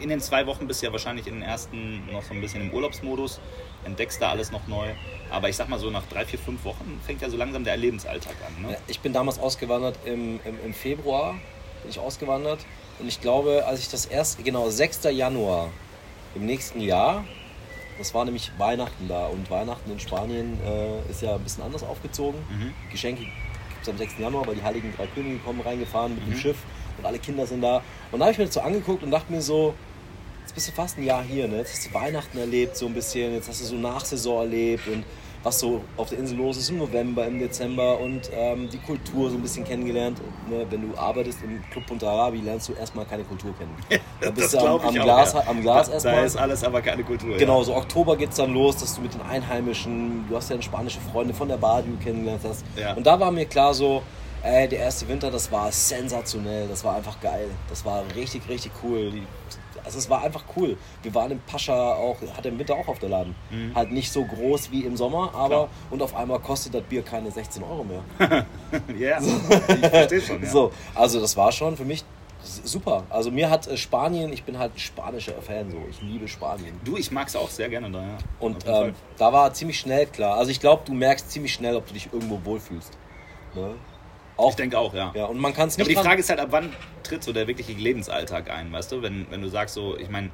in den zwei Wochen bist du ja wahrscheinlich in den ersten noch so ein bisschen im Urlaubsmodus, entdeckst da alles noch neu. Aber ich sag mal so, nach drei, vier, fünf Wochen fängt ja so langsam der Lebensalltag an. Ne? Ja, Ich bin damals ausgewandert im, im, im Februar, bin ich ausgewandert. Und ich glaube, als ich das erst, genau, 6. Januar im nächsten Jahr, das war nämlich Weihnachten da. Und Weihnachten in Spanien äh, ist ja ein bisschen anders aufgezogen. Mhm. Geschenke gibt es am 6. Januar, weil die Heiligen Drei Könige kommen reingefahren mit dem Mhm. Schiff und alle Kinder sind da. Und da habe ich mir das so angeguckt und dachte mir so, jetzt bist du fast ein Jahr hier, ne? jetzt hast du Weihnachten erlebt so ein bisschen, jetzt hast du so Nachsaison erlebt und was so auf der Insel los ist im November, im Dezember und ähm, die Kultur so ein bisschen kennengelernt. Ne, wenn du arbeitest im Club Punta Arabi, lernst du erstmal keine Kultur kennen. *laughs* Da bist Das du am, am auch, Glas, ja. am Glas da, erstmal. Da ist alles aber keine Kultur. Genau, so Oktober geht es dann los, dass du mit den Einheimischen, du hast ja spanische Freunde von der Bar, die du kennengelernt hast. Ja. Und da war mir klar so, ey, der erste Winter, das war sensationell, das war einfach geil. Das war richtig, richtig cool. Die, also es war einfach cool. Wir waren im Pascha auch, hat im Winter auch auf der Laden. Halt nicht so groß wie im Sommer, aber Mhm. Klar. und auf einmal kostet das Bier keine 16 Euro mehr. *laughs* Ja, ich verstehe schon. Ja. So, also das war schon für mich super. Also mir hat äh, Spanien, ich bin halt ein spanischer Fan so, ich liebe Spanien. Du, ich mag es auch sehr gerne da, ja. Und ähm, da war ziemlich schnell klar. Also ich glaube, du merkst ziemlich schnell, ob du dich irgendwo wohlfühlst. Ne? Auch, ich denke auch, ja. ja, und man kann es Aber nicht. die dran- Frage ist halt, ab wann tritt so der wirkliche Lebensalltag ein, weißt du? Wenn, wenn du sagst so, ich meine,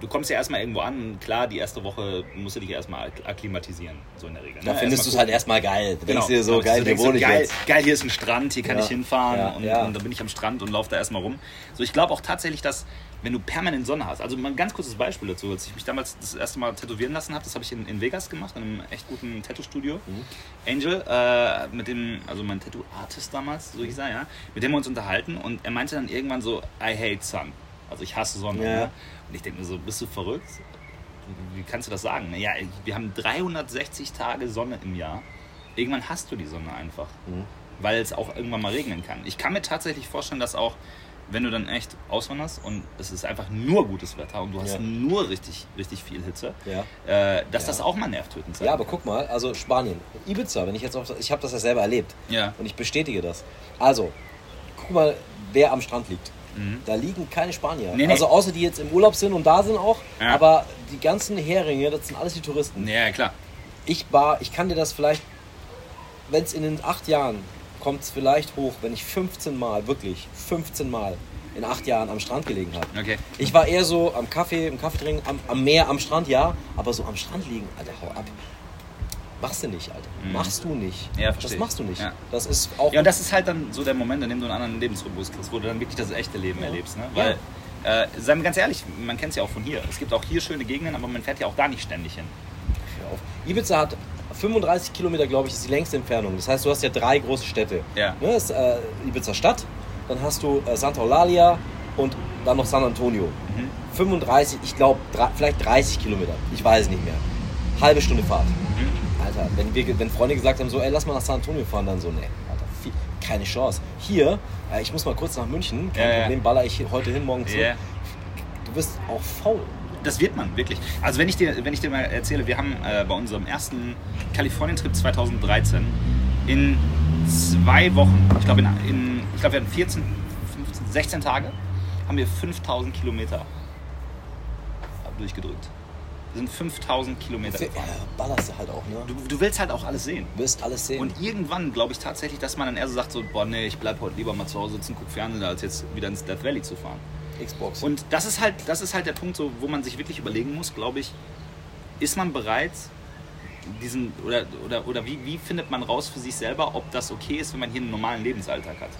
du kommst ja erstmal irgendwo an, klar, die erste Woche musst du dich erstmal ak- akklimatisieren, so in der Regel. da ne? findest du es halt erstmal geil. Du denkst dir so, genau. geil, hier denkst so, wohne ich geil, jetzt. geil, hier ist ein Strand, hier kann Ja, ich hinfahren ja, und, ja. und dann bin ich am Strand und laufe da erstmal rum. So, ich glaube auch tatsächlich, dass wenn du permanent Sonne hast, also mal ein ganz kurzes Beispiel dazu, als ich mich damals das erste Mal tätowieren lassen habe, das habe ich in, in Vegas gemacht, in einem echt guten Tattoo-Studio. Mhm. Angel, äh, mit dem, also mein Tattoo-Artist damals, so hieß er, ja, mit dem wir uns unterhalten und er meinte dann irgendwann so, I hate sun. Also ich hasse Sonne. Ja. Ne? Und ich denke mir so, bist du verrückt? Wie kannst du das sagen? Ja, wir haben 360 Tage Sonne im Jahr. Irgendwann hast du die Sonne einfach, Mhm. weil es auch irgendwann mal regnen kann. Ich kann mir tatsächlich vorstellen, dass auch, wenn du dann echt auswanderst und es ist einfach nur gutes Wetter und du hast Ja. nur richtig, richtig viel Hitze, Ja. äh, dass Ja. das auch mal nervtötend sein ja, aber guck mal, also Spanien, Ibiza, wenn ich jetzt auf, ich habe das ja selber erlebt Ja. und ich bestätige das. Also, guck mal, wer am Strand liegt. Mhm. Da liegen keine Spanier. Nee, nee. Also außer die jetzt im Urlaub sind und da sind auch, aber die ganzen Heringe, das sind alles die Touristen. Ja, klar. Ich war, ich kann dir das vielleicht, wenn es in den acht Jahren kommt es vielleicht hoch, wenn ich 15 Mal, wirklich 15 Mal in acht Jahren am Strand gelegen habe. Okay. Ich war eher so am Kaffee, im Kaffee trinken, am, am Meer, am Strand, ja, aber so am Strand liegen, Alter, hau ab. Machst du nicht, Alter. Mhm. Machst du nicht. Ja, das verstehe ich. machst du nicht. Ja. Das ist auch. Ja, und das ist halt dann so der Moment, in dem du einen anderen Lebensrhythmus kriegst, wo du dann wirklich das echte Leben Ja. erlebst. Ne? Weil, äh, seien wir ganz ehrlich, man kennt es ja auch von hier. Es gibt auch hier schöne Gegenden, aber man fährt ja auch da nicht ständig hin. Hör auf. Ibiza hat 35 Kilometer, glaube ich, ist die längste Entfernung. Das heißt, du hast ja drei große Städte. Ja. Ne, das ist äh, Ibiza Stadt, dann hast du äh, Santa Eulalia und dann noch San Antonio. Mhm. 35, ich glaube, vielleicht 30 Kilometer. Ich weiß es nicht mehr. Halbe Stunde Fahrt. Mhm. Alter, wenn, wir, wenn Freunde gesagt haben, so, ey, lass mal nach San Antonio fahren, dann so, nee, Alter, viel, keine Chance. Hier, äh, ich muss mal kurz nach München, kein Ja. Problem, baller ich heute hin, morgen zurück. Ja. Du bist auch faul. Das wird man, wirklich. Also wenn ich dir, wenn ich dir mal erzähle, wir haben äh, bei unserem ersten Kalifornien-Trip 2013 in zwei Wochen, ich glaube in, in, ich glaube wir hatten 14, 15, 16 Tage, haben wir 5000 Kilometer durchgedrückt. Wir sind 5000 Kilometer Ja, gefahren. ballerst du halt auch, ne? Du, du willst halt auch alles sehen. Du wirst alles sehen. Und irgendwann glaube ich tatsächlich, dass man dann eher so sagt, so, boah nee, ich bleib heute lieber mal zu Hause sitzen, guck Fernsehen, als jetzt wieder ins Death Valley zu fahren. Xbox. Und das ist halt, das ist halt der Punkt, so, wo man sich wirklich überlegen muss, glaube ich, ist man bereit, diesen, oder, oder, oder wie, wie findet man raus für sich selber, ob das okay ist, wenn man hier einen normalen Lebensalltag hat.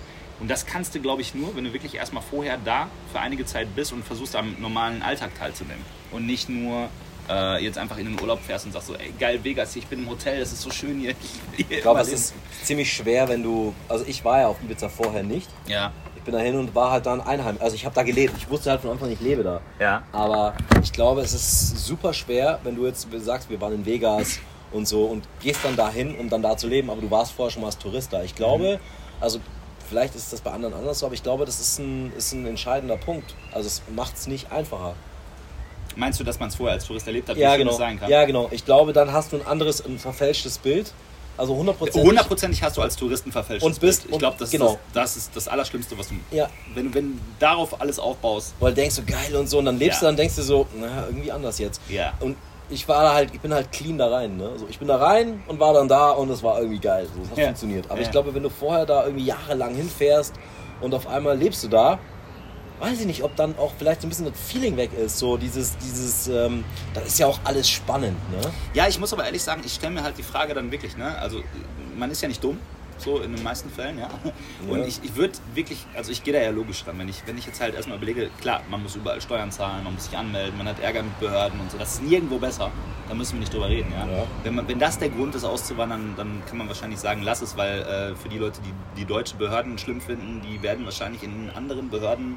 Und das kannst du, glaube ich, nur, wenn du wirklich erstmal vorher da für einige Zeit bist und versuchst am normalen Alltag teilzunehmen. Und nicht nur äh, jetzt einfach in den Urlaub fährst und sagst so, ey geil, Vegas, ich bin im Hotel, das ist so schön hier. *laughs* Ich glaube, es ist ziemlich schwer, wenn du. Also, ich war ja auf Ibiza vorher nicht. Ja, Ich bin dahin und war halt dann einheim. Also, ich habe da gelebt. Ich wusste halt von Anfang an, ich lebe da. ja. Aber ich glaube, es ist super schwer, wenn du jetzt sagst, wir waren in Vegas und so und gehst dann dahin, um dann da zu leben, aber du warst vorher schon mal als Tourist da. Ich glaube, also vielleicht ist das bei anderen anders so, aber ich glaube, das ist ein, ist ein entscheidender Punkt. Also es macht es nicht einfacher. Meinst du, dass man es vorher als Tourist erlebt hat, wie Ja genau. sein kann? ja, genau. Ich glaube, dann hast du ein anderes, ein verfälschtes Bild. Also 100%. Hundertprozentig hast du als Touristen verfälscht. Und bist- Ich glaube, das, genau. ist das, das ist das Allerschlimmste, was du. Ja. Wenn, wenn du darauf alles aufbaust. Weil du denkst so geil und so und dann lebst Ja. du dann denkst du so, naja, irgendwie anders jetzt. Ja. Und ich war halt, ich bin halt clean da rein, ne? Also ich bin da rein und war dann da und es war irgendwie geil. So, es hat Ja. funktioniert. Aber ich glaube, wenn du vorher da irgendwie jahrelang hinfährst und auf einmal lebst du da, weiß ich nicht, ob dann auch vielleicht so ein bisschen das Feeling weg ist. So dieses, dieses, ähm, das ist ja auch alles spannend, ne? Ja, ich muss aber ehrlich sagen, ich stelle mir halt die Frage dann wirklich, ne? Also, man ist ja nicht dumm. So in den meisten Fällen, ja. Und Ja. ich, ich würde wirklich, also ich gehe da ja logisch ran, wenn ich, wenn ich jetzt halt erstmal überlege, klar, man muss überall Steuern zahlen, man muss sich anmelden, man hat Ärger mit Behörden und so, das ist nirgendwo besser, da müssen wir nicht drüber reden, ja. Ja. Wenn, man, wenn das der Grund ist, auszuwandern, dann kann man wahrscheinlich sagen, lass es, weil äh, für die Leute, die die deutsche Behörden schlimm finden, die werden wahrscheinlich in anderen Behörden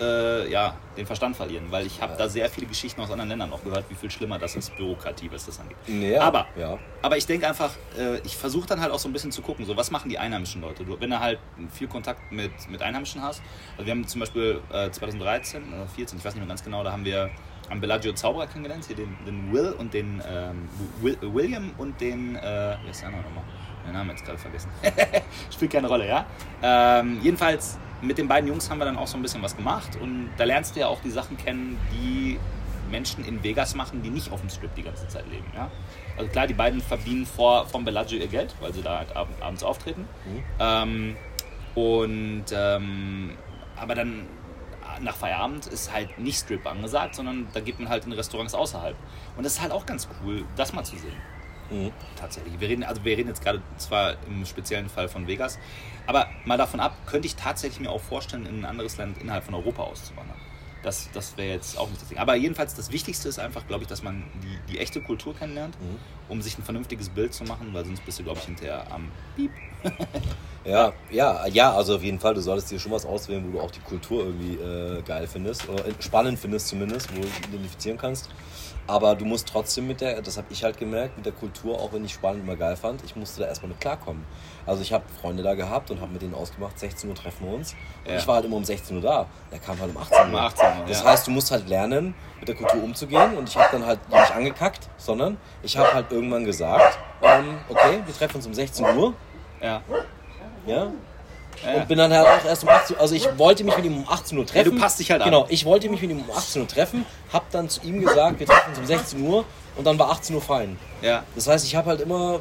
äh, ja, den Verstand verlieren, weil ich habe da sehr viele Geschichten aus anderen Ländern noch gehört, wie viel schlimmer das ist, Bürokratie, was das angeht. Ja, Aber, ja. aber ich denke einfach, äh, ich versuche dann halt auch so ein bisschen zu gucken, so was machen die einheimischen Leute. Du, wenn du halt viel Kontakt mit, mit Einheimischen hast, also wir haben zum Beispiel äh, 2013 oder 14, ich weiß nicht mehr ganz genau, da haben wir am Bellagio Zauberer kennengelernt, hier den, den Will und den ähm, Will, William und den, äh, wie ist der andere nochmal? Den Namen jetzt gerade vergessen. *laughs* Spielt keine Rolle, ja? Ähm, jedenfalls, mit den beiden Jungs haben wir dann auch so ein bisschen was gemacht und da lernst du ja auch die Sachen kennen, die Menschen in Vegas machen, die nicht auf dem Strip die ganze Zeit leben. Ja? Also klar, die beiden verdienen vor, vom Bellagio ihr Geld, weil sie da halt ab, abends auftreten. Mhm. Ähm, und ähm, aber dann nach Feierabend ist halt nicht Strip angesagt, sondern da geht man halt in Restaurants außerhalb. Und das ist halt auch ganz cool, das mal zu sehen. Mhm. Tatsächlich. Wir reden, also wir reden jetzt gerade zwar im speziellen Fall von Vegas, aber mal davon ab, könnte ich tatsächlich mir auch vorstellen, in ein anderes Land innerhalb von Europa auszuwandern. Das, das wäre jetzt auch nicht das Ding. Aber jedenfalls das Wichtigste ist einfach, glaube ich, dass man die, die echte Kultur kennenlernt, Mhm. um sich ein vernünftiges Bild zu machen, weil sonst bist du, glaube ich, hinterher am Piep. *laughs* Ja, ja, ja, also auf jeden Fall, du solltest dir schon was auswählen, wo du auch die Kultur irgendwie äh, geil findest oder spannend findest zumindest, wo du dich identifizieren kannst. Aber du musst trotzdem mit der, das habe ich halt gemerkt, mit der Kultur, auch wenn ich spannend immer geil fand, ich musste da erstmal mit klarkommen. Also ich habe Freunde da gehabt und habe mit denen ausgemacht, 16 Uhr treffen wir uns. Und Ja. ich war halt immer um 16 Uhr da. Der kam halt um 18 Uhr. Um 18 Uhr, das ja. heißt, du musst halt lernen, mit der Kultur umzugehen. Und ich habe dann halt nicht angekackt, sondern ich habe halt irgendwann gesagt, ähm, okay, wir treffen uns um 16 Uhr. Ja. Ja, Ja. und bin dann halt auch erst um 18 Uhr, also ich wollte mich mit ihm um 18 Uhr treffen. du passt dich halt an. Genau, ich wollte mich mit ihm um 18 Uhr treffen, hab dann zu ihm gesagt, wir treffen uns um 16 Uhr und dann war 18 Uhr fein. ja. Das heißt, ich habe halt immer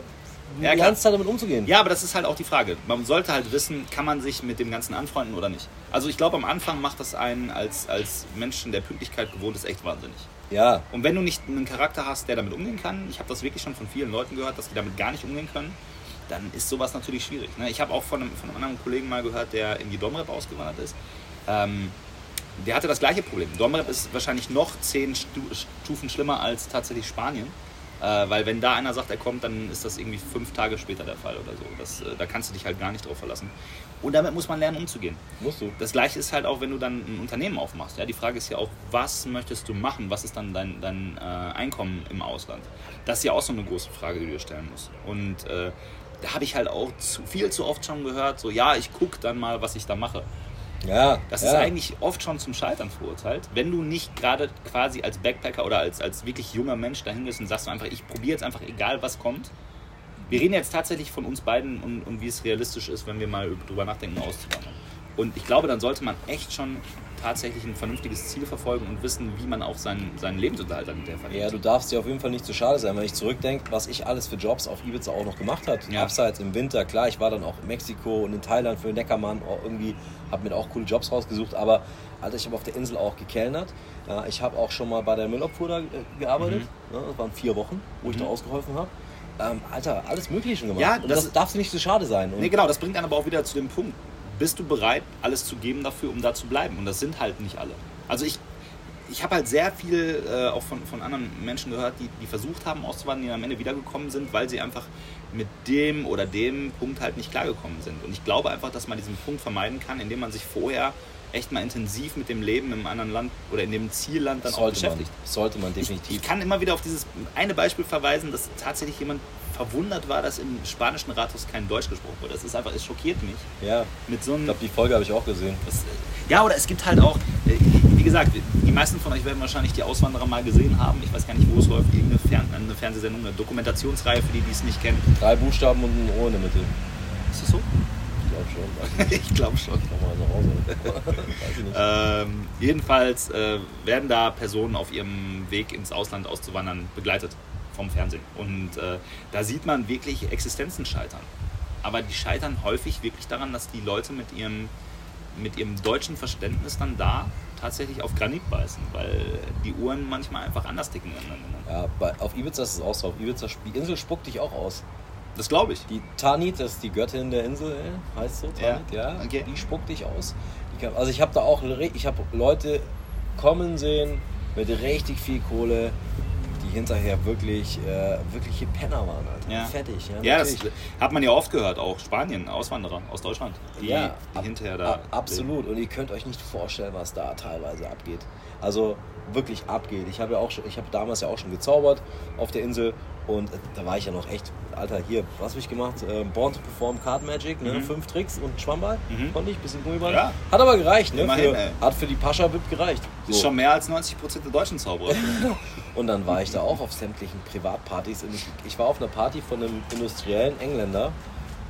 Ja, die ganze Zeit damit umzugehen. Ja, aber das ist halt auch die Frage. Man sollte halt wissen, kann man sich mit dem Ganzen anfreunden oder nicht. Also ich glaube, am Anfang macht das einen als, als Menschen, der Pünktlichkeit gewohnt ist, echt wahnsinnig. Ja, Und wenn du nicht einen Charakter hast, der damit umgehen kann, ich habe das wirklich schon von vielen Leuten gehört, dass die damit gar nicht umgehen können, dann ist sowas natürlich schwierig. Ne? Ich habe auch von einem, von einem anderen Kollegen mal gehört, der in die Domrep ausgewandert ist. Ähm, der hatte das gleiche Problem. Domrep ist wahrscheinlich noch zehn Stu Stufen schlimmer als tatsächlich Spanien. Äh, weil wenn da einer sagt, er kommt, dann ist das irgendwie fünf Tage später der Fall oder so. Das, äh, da kannst du dich halt gar nicht drauf verlassen. Und damit muss man lernen, umzugehen. musst du. Das gleiche ist halt auch, wenn du dann ein Unternehmen aufmachst. Ja, die Frage ist ja auch, was möchtest du machen? Was ist dann dein, dein äh, Einkommen im Ausland? Das ist ja auch so eine große Frage, die du dir stellen musst. Und äh, da habe ich halt auch zu, viel zu oft schon gehört, so ja, ich gucke dann mal, was ich da mache. Ja, Das ja. ist eigentlich oft schon zum Scheitern verurteilt, wenn du nicht gerade quasi als Backpacker oder als, als wirklich junger Mensch dahin gehst und sagst du einfach, ich probiere jetzt einfach egal, was kommt. Wir reden jetzt tatsächlich von uns beiden und, und wie es realistisch ist, wenn wir mal drüber nachdenken, auszuwandern. Und ich glaube, dann sollte man echt schon tatsächlich ein vernünftiges Ziel verfolgen und wissen, wie man auch seinen, seinen Lebensunterhalt dann hinterher verdient. Ja, du darfst dir auf jeden Fall nicht zu schade sein, wenn ich zurückdenke, was ich alles für Jobs auf Ibiza auch noch gemacht habe. Ja. Abseits im Winter, klar, ich war dann auch in Mexiko und in Thailand für den Neckermann, auch irgendwie, habe mir auch coole Jobs rausgesucht, aber Alter, ich habe auf der Insel auch gekellnert. Ja, ich habe auch schon mal bei der Müllabfuhr da äh, gearbeitet. Mhm. Ja, das waren vier Wochen, wo ich da ausgeholfen habe. Ähm, Alter, alles Mögliche schon gemacht. Ja, und das- das, darf dir nicht zu schade sein. Und Nee, genau, das bringt dann aber auch wieder zu dem Punkt. Bist du bereit, alles zu geben dafür, um da zu bleiben? Und das sind halt nicht alle. Also ich, ich habe halt sehr viel äh, auch von, von anderen Menschen gehört, die, die versucht haben auszuwandern, die am Ende wiedergekommen sind, weil sie einfach mit dem oder dem Punkt halt nicht klargekommen sind. Und ich glaube einfach, dass man diesen Punkt vermeiden kann, indem man sich vorher echt mal intensiv mit dem Leben im anderen Land oder in dem Zielland dann auch sollte man, beschäftigt. sollte man Ich, definitiv. ich kann immer wieder auf dieses eine Beispiel verweisen, dass tatsächlich jemand verwundert war, dass im spanischen Rathaus kein Deutsch gesprochen wurde. Das ist einfach, es schockiert mich. ja, Mit so ich einem. glaube, die Folge habe ich auch gesehen. Das, äh, ja, oder es gibt halt auch, äh, wie gesagt, die meisten von euch werden wahrscheinlich die Auswanderer mal gesehen haben. Ich weiß gar nicht, wo es läuft. Irgendeine Fern eine Fernsehsendung, eine Dokumentationsreihe für die, die es nicht kennen. Drei Buchstaben und ein Ohr in der Mitte. Ist das so? Ich glaube *laughs* schon. ich glaube *laughs* *laughs* schon. Ich. Ähm, jedenfalls äh, werden da Personen auf ihrem Weg ins Ausland auszuwandern begleitet vom Fernsehen. Und äh, da sieht man wirklich Existenzen scheitern. Aber die scheitern häufig wirklich daran, dass die Leute mit ihrem, mit ihrem deutschen Verständnis dann da tatsächlich auf Granit beißen, weil die Uhren manchmal einfach anders ticken. Ja, bei, auf Ibiza ist es auch so. Auf Ibiza, die Insel spuckt dich auch aus. Das glaube ich. Die Tanit, das ist die Göttin der Insel, heißt so, Tanit, ja. Ja, okay. Die spuckt dich aus. Kann, also ich habe da auch, ich habe Leute kommen sehen mit richtig viel Kohle, hinterher wirklich, äh, wirkliche Penner waren, Alter. Ja. Fertig, ja. Ja, das hat man ja oft gehört, auch Spanien, Auswanderer aus Deutschland, die, Ja, die ab- hinterher da. ab- absolut. Und ihr könnt euch nicht vorstellen, was da teilweise abgeht. Also wirklich abgeht. Ich habe ja auch schon, ich habe damals ja auch schon gezaubert auf der Insel und da war ich ja noch echt, Alter, hier, was habe ich gemacht? Äh, Born to Perform Card Magic, ne? Mhm. fünf Tricks und Schwammball. Mhm. Konnte ich, bisschen Gummiband. Ja. Hat aber gereicht, ne? Immerhin, für, hat für die Pascha VIP gereicht. Ist schon mehr als 90% der deutschen Zauberer. *laughs* Und dann war ich da auch auf sämtlichen Privatpartys. Und ich, ich war auf einer Party von einem industriellen Engländer.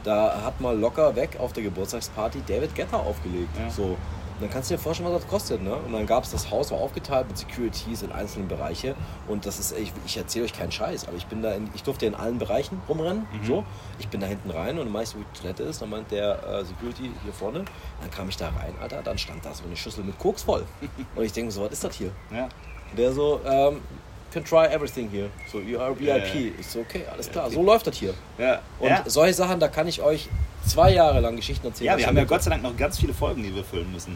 Da hat mal locker weg auf der Geburtstagsparty David Guetta aufgelegt. Ja. So. Und dann kannst du dir vorstellen, was das kostet. Ne? Und dann gab es das Haus, war aufgeteilt mit Securities in einzelnen Bereiche. Und das ist, ich, ich erzähle euch keinen Scheiß, aber ich bin da, in, ich durfte in allen Bereichen rumrennen. Mhm. So. Ich bin da hinten rein und dann meist, wo die Toilette ist, dann meint der äh, Security hier vorne. Dann kam ich da rein, Alter, dann stand da so eine Schüssel mit Koks voll. *laughs* Und ich denke so, was ist das hier? ja. Der so, ähm, can try everything here. So, you are VIP. Ja, ja. Ich so, okay, alles klar, so läuft das hier. Ja. Und solche Sachen, da kann ich euch zwei Jahre lang Geschichten erzählen. ja, wir haben ja Gott sei Dank noch ganz viele Folgen, die wir füllen müssen.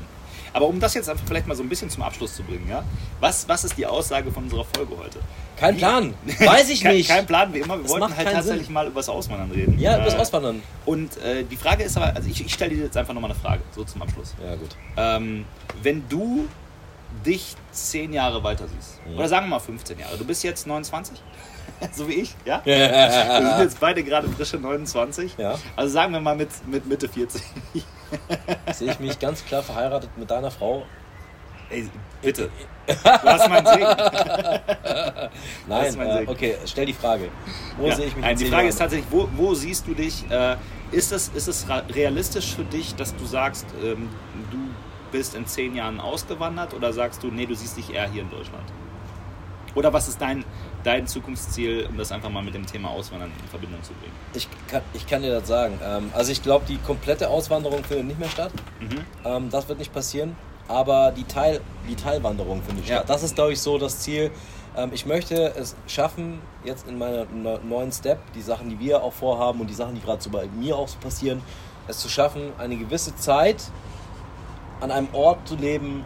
Aber um das jetzt einfach vielleicht mal so ein bisschen zum Abschluss zu bringen, ja? Was, was ist die Aussage von unserer Folge heute? Kein Plan. *laughs* Weiß ich kein, nicht. Kein Plan, wie immer. Wir Das wollten halt tatsächlich Sinn. mal über das Auswandern reden. Ja, übers Äh, Auswandern. Und äh, die Frage ist aber, also ich, ich stelle dir jetzt einfach nochmal eine Frage, so zum Abschluss. Ja, gut. Ähm, wenn du dich zehn Jahre weiter siehst, Mhm. oder sagen wir mal 15 Jahre, du bist jetzt 29, *laughs* so wie ich, ja? Wir sind jetzt beide gerade frische 29. Ja. Also sagen wir mal mit, mit Mitte 40. *laughs* Sehe ich mich ganz klar verheiratet mit deiner Frau. Ey, bitte. Du hast meinen Segen. *laughs* Nein, mein äh, Segen. okay, stell die Frage. Wo Ja. sehe ich mich Nein, in die Frage Jahren? ist tatsächlich, wo, wo siehst du dich? Äh, ist, es, ist es realistisch für dich, dass du sagst, ähm, du bist in zehn Jahren ausgewandert oder sagst du, nee, du siehst dich eher hier in Deutschland? Oder was ist dein, dein Zukunftsziel, um das einfach mal mit dem Thema Auswandern in Verbindung zu bringen? Ich kann, ich kann dir das sagen. Ähm, also ich glaube, die komplette Auswanderung findet nicht mehr statt. Mhm. Ähm, das wird nicht passieren. Aber die, Teil, die Teilwanderung findet Ja. statt. Das ist, glaube ich, so das Ziel. Ähm, ich möchte es schaffen, jetzt in meiner ne- neuen Step, die Sachen, die wir auch vorhaben und die Sachen, die gerade so bei mir auch so passieren, es zu schaffen, eine gewisse Zeit an einem Ort zu leben,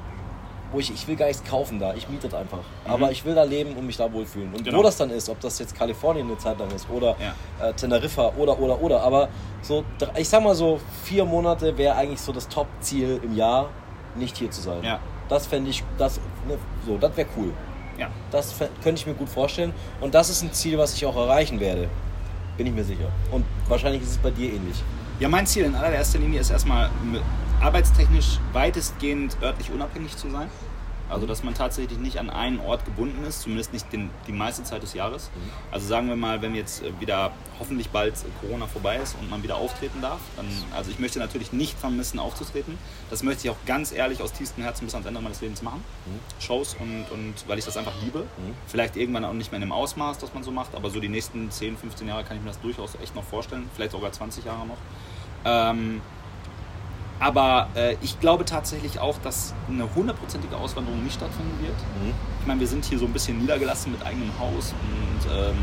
wo ich, ich will gar nichts kaufen da, ich miete das einfach. Aber ich will da leben und mich da wohlfühlen. Und Mhm. Genau. wo das dann ist, ob das jetzt Kalifornien eine Zeit lang ist oder Ja. äh, Teneriffa oder, oder, oder. Aber so, ich sag mal so, vier Monate wäre eigentlich so das Top-Ziel im Jahr, nicht hier zu sein. Ja. Das fände ich, das, ne, so, das wäre cool. Ja. Das könnte ich mir gut vorstellen. Und das ist ein Ziel, was ich auch erreichen werde. Bin ich mir sicher. Und wahrscheinlich ist es bei dir ähnlich. Ja, mein Ziel in allererster Linie ist erstmal arbeitstechnisch weitestgehend örtlich unabhängig zu sein. Also, dass man tatsächlich nicht an einen Ort gebunden ist, zumindest nicht den, die meiste Zeit des Jahres. Also sagen wir mal, wenn jetzt äh, wieder hoffentlich bald äh, Corona vorbei ist und man wieder auftreten darf, dann, also ich möchte natürlich nicht vermissen, aufzutreten. Das möchte ich auch ganz ehrlich aus tiefstem Herzen bis ans Ende meines Lebens machen. Shows und, und weil ich das einfach liebe. Vielleicht irgendwann auch nicht mehr in dem Ausmaß, das man so macht, aber so die nächsten 10, 15 Jahre kann ich mir das durchaus echt noch vorstellen. Vielleicht sogar 20 Jahre noch. Ähm, aber äh, ich glaube tatsächlich auch, dass eine hundertprozentige Auswanderung nicht stattfinden wird. Ich meine, wir sind hier so ein bisschen niedergelassen mit eigenem Haus und ähm,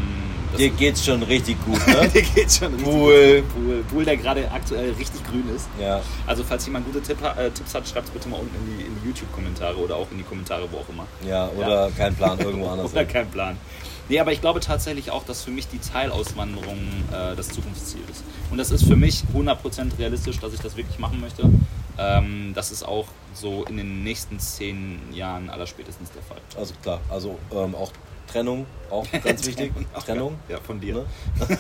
Dir geht's schon richtig gut, ne? *laughs* dir geht schon richtig Pool. gut. Pool. Pool, der gerade aktuell richtig grün ist. ja. Also falls jemand gute Tipp, äh, Tipps hat, schreibt es bitte mal unten in die, in die YouTube-Kommentare oder auch in die Kommentare, wo auch immer. Ja, oder kein Plan *laughs* irgendwo anders. Oder kein Plan. Nee, aber ich glaube tatsächlich auch, dass für mich die Teilauswanderung äh, das Zukunftsziel ist. Und das ist für mich 100% realistisch, dass ich das wirklich machen möchte. Ähm, das ist auch so in den nächsten zehn Jahren allerspätestens der Fall. Also klar, also ähm, auch Trennung, auch *laughs* ganz wichtig. Trennung. Ja, von dir. Ne?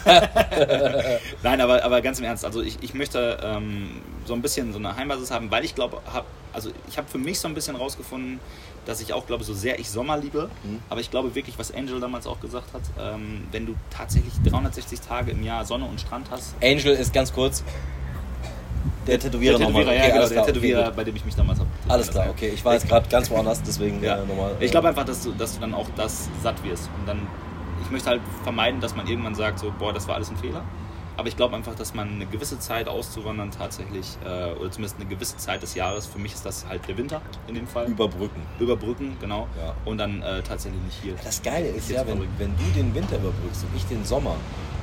*laughs* Nein, aber, aber ganz im Ernst, also ich, ich möchte ähm, so ein bisschen so eine Heimbasis haben, weil ich glaube, hab, also ich habe für mich so ein bisschen rausgefunden, dass ich auch glaube, so sehr ich Sommer liebe, Mhm. aber ich glaube wirklich, was Angel damals auch gesagt hat, ähm, wenn du tatsächlich 360 Tage im Jahr Sonne und Strand hast, Angel ist ganz kurz. Der Tätowierer der nochmal. Tätowierer, ja, Okay, genau, alles der klar, okay, Tätowierer, gut. bei dem ich mich damals habe. Alles klar, okay. Ich war jetzt gerade ganz woanders, deswegen Ja. äh, nochmal. Ich glaube einfach, dass du, dass du dann auch das satt wirst. Und dann, ich möchte halt vermeiden, dass man irgendwann sagt, so, boah, das war alles ein Fehler. Aber ich glaube einfach, dass man eine gewisse Zeit auszuwandern tatsächlich, äh, oder zumindest eine gewisse Zeit des Jahres, für mich ist das halt der Winter in dem Fall. Überbrücken. Überbrücken, genau. Ja. Und dann äh, tatsächlich nicht hier. Das Geile ist ja, wenn, wenn du den Winter überbrückst und ich den Sommer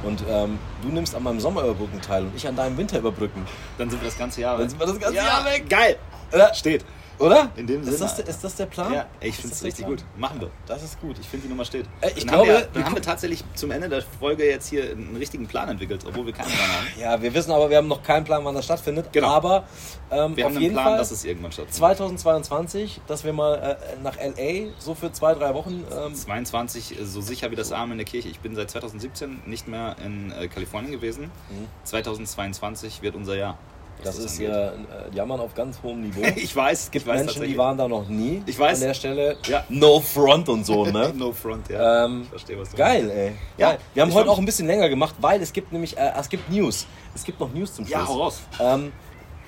und ähm, du nimmst an meinem Sommerüberbrücken teil und ich an deinem Winter überbrücken, Dann sind wir das ganze Jahr dann weg. sind wir das ganze ja, Jahr weg. Geil! Oder? Steht. Oder? In dem ist, Sinne. das, ist das der Plan? Ja, ich Ist finde es richtig gut. Machen wir. Das ist gut. Ich finde die Nummer steht. Äh, ich dann glaube, haben wir, wir dann haben wir tatsächlich zum Ende der Folge jetzt hier einen richtigen Plan entwickelt, obwohl wir keinen Plan haben. Ja, wir wissen aber, wir haben noch keinen Plan, wann das stattfindet. Genau. Aber ähm, Wir auf haben einen jeden Plan, Fall dass es irgendwann stattfindet. 2022, dass wir mal äh, nach LA so für zwei, drei Wochen. Ähm, 22, so sicher wie das Arm in der Kirche. Ich bin seit 2017 nicht mehr in äh, Kalifornien gewesen. Mhm. 2022 wird unser Jahr. Das ist ja äh, Jammern auf ganz hohem Niveau. *laughs* Ich weiß, Es gibt weiß Menschen, die waren da noch nie. Ich weiß. An der Stelle. Ja. No front und so, *laughs* ne? no front, ja. Ähm, ich verstehe, was du Geil, ey. Ja, Geil. Wir haben heute auch ein bisschen länger gemacht, weil es gibt nämlich, äh, es gibt News. Es gibt noch News zum Schluss. Ja, hau raus. Ähm,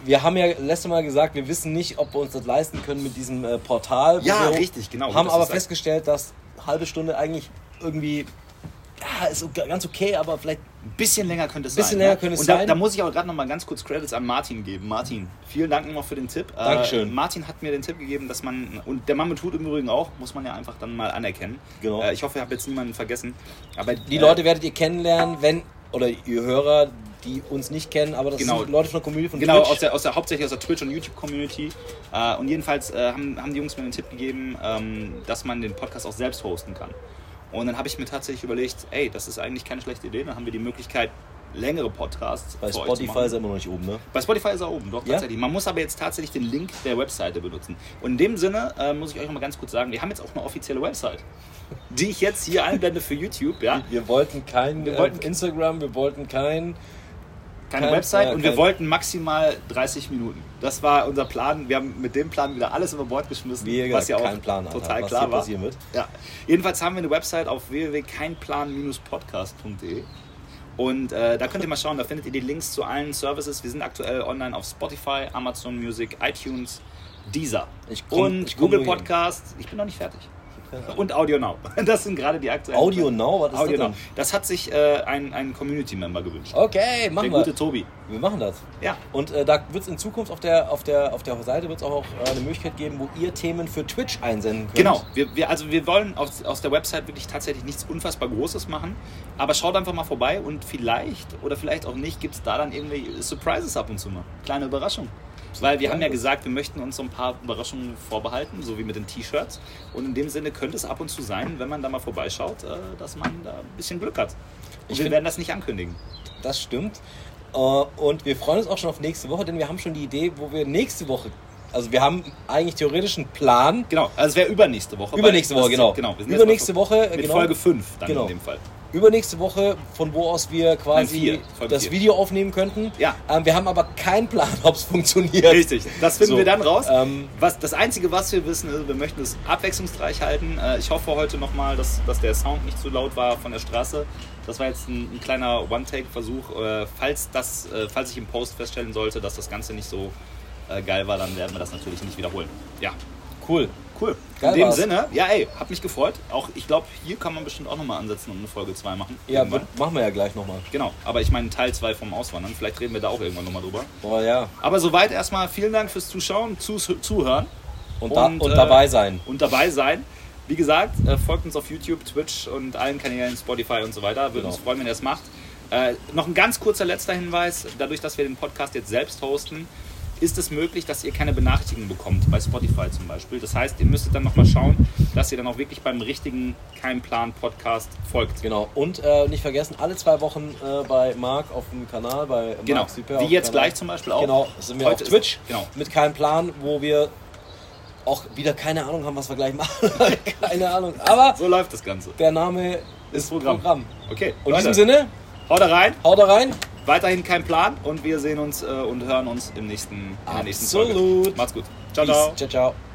wir haben ja letztes Mal gesagt, wir wissen nicht, ob wir uns das leisten können mit diesem äh, Portal. Ja, richtig, genau. Haben aber festgestellt, dass halbe Stunde eigentlich irgendwie, ja, ist ganz okay, aber vielleicht Ein bisschen länger könnte es Bisschen sein. länger ne? könnte es Und da, sein. da muss ich auch gerade noch mal ganz kurz Credits an Martin geben. Martin, vielen Dank nochmal für den Tipp. Äh, Dankeschön. Martin hat mir den Tipp gegeben, dass man, und der Mann tut im Übrigen auch, muss man ja einfach dann mal anerkennen. Genau. Äh, ich hoffe, ich habe jetzt niemanden vergessen. Aber die äh, Leute werdet ihr kennenlernen, wenn, oder ihr Hörer, die uns nicht kennen, aber das Genau. sind Leute von der Community von Genau, Twitch. aus der, aus der, hauptsächlich aus der Twitch- und YouTube-Community. Äh, und jedenfalls äh, haben, haben die Jungs mir den Tipp gegeben, ähm, dass man den Podcast auch selbst hosten kann. Und dann habe ich mir tatsächlich überlegt, ey, das ist eigentlich keine schlechte Idee. Dann haben wir die Möglichkeit, längere Podcasts Bei Spotify ist er immer noch nicht oben, ne? Bei Spotify ist er oben, doch Ja? tatsächlich. Man muss aber jetzt tatsächlich den Link der Webseite benutzen. Und in dem Sinne äh, muss ich euch noch mal ganz kurz sagen, wir haben jetzt auch eine offizielle Website, die ich jetzt hier einblende für YouTube. Ja, Wir wollten kein Wir äh, wollten- Instagram, wir wollten kein. Keine kein- Website ja, und wir wollten maximal 30 Minuten. Das war unser Plan. Wir haben mit dem Plan wieder alles über Bord geschmissen, Wie ihr was ja auch Plan hat, total was klar hier war. passieren wird. Ja. Jedenfalls haben wir eine Website auf www.keinplan-podcast.de und äh, da könnt ihr mal schauen, da findet ihr die Links zu allen Services. Wir sind aktuell online auf Spotify, Amazon Music, iTunes, Deezer Ich komm- und Google. Podcast. Ich bin noch nicht fertig. *laughs* Und Audio Now. *laughs* Das sind gerade die aktuellen. Audio Now, was ist Audio das Now. denn? Das hat sich äh, ein, ein Community-Member gewünscht. Okay, Der machen gute wir. Tobi. Wir machen das. Ja. Und äh, da wird es in Zukunft auf der, auf der, auf der Seite wird's auch äh, eine Möglichkeit geben, wo ihr Themen für Twitch einsenden könnt. Genau, wir, wir, also wir wollen aus, aus der Website wirklich tatsächlich nichts unfassbar Großes machen, aber schaut einfach mal vorbei und vielleicht oder vielleicht auch nicht gibt es da dann irgendwie Surprises ab und zu mal. Kleine Überraschung. Weil wir haben ja gesagt, wir möchten uns so ein paar Überraschungen vorbehalten, so wie mit den T-Shirts. Und in dem Sinne könnte es ab und zu sein, wenn man da mal vorbeischaut, äh, dass man da ein bisschen Glück hat. Und Ich wir find- werden das nicht ankündigen. Das stimmt. Äh, und wir freuen uns auch schon auf nächste Woche, denn wir haben schon die Idee, wo wir nächste Woche. Also wir haben eigentlich theoretisch einen Plan. Genau, also es wäre übernächste Woche. Übernächste Woche, genau. genau Übernächste mal Woche, Mit genau. Folge 5 dann Genau. in dem Fall. Übernächste Woche, von wo aus wir quasi vier, das vier. Video aufnehmen könnten. Ja. Ähm, wir haben aber keinen Plan, *laughs* ob es funktioniert. Richtig, das finden So, wir dann raus. ähm, was, das Einzige, was wir wissen, ist, wir möchten es abwechslungsreich halten. Äh, ich hoffe heute nochmal, dass, dass der Sound nicht zu laut war von der Straße. Das war jetzt ein, ein kleiner One-Take-Versuch. Äh, falls, das, äh, falls ich im Post feststellen sollte, dass das Ganze nicht so äh, geil war, dann werden wir das natürlich nicht wiederholen. Ja, Cool. Cool. Geil In dem war's. Sinne, ja ey, hat mich gefreut. Auch ich glaube, hier kann man bestimmt auch nochmal ansetzen und eine Folge 2 machen. Ja, wird, machen wir ja gleich nochmal. Genau, aber ich meine Teil 2 vom Auswandern. Vielleicht reden wir da auch irgendwann nochmal drüber. Boah, ja. Aber soweit erstmal vielen Dank fürs Zuschauen, Zus Zuhören Und, da, und, äh, dabei sein. Und dabei sein. Wie gesagt, äh, folgt uns auf YouTube, Twitch und allen Kanälen, Spotify und so weiter. Würde Genau. uns freuen, wenn ihr es macht. Äh, noch ein ganz kurzer letzter Hinweis. Dadurch, dass wir den Podcast jetzt selbst hosten, ist es möglich, dass ihr keine Benachrichtigungen bekommt, bei Spotify zum Beispiel. Das heißt, ihr müsstet dann nochmal schauen, dass ihr dann auch wirklich beim richtigen Kein Plan Podcast folgt. Genau. Und äh, nicht vergessen, alle zwei Wochen äh, bei Marc auf dem Kanal, bei Genau, Marc Süper wie jetzt Kanal. gleich zum Beispiel auch. Genau, sind wir Heute auf ist- Twitch genau. mit keinem Plan, wo wir auch wieder keine Ahnung haben, was wir gleich machen. *laughs* keine Ahnung. Aber So läuft das Ganze. der Name Ist Programm. Okay, Und in diesem Sinne, haut rein. haut da rein. Weiterhin kein Plan und wir sehen uns äh, und hören uns im nächsten, in der nächsten Folge. Macht's gut. Ciao, Peace. ciao. ciao. ciao.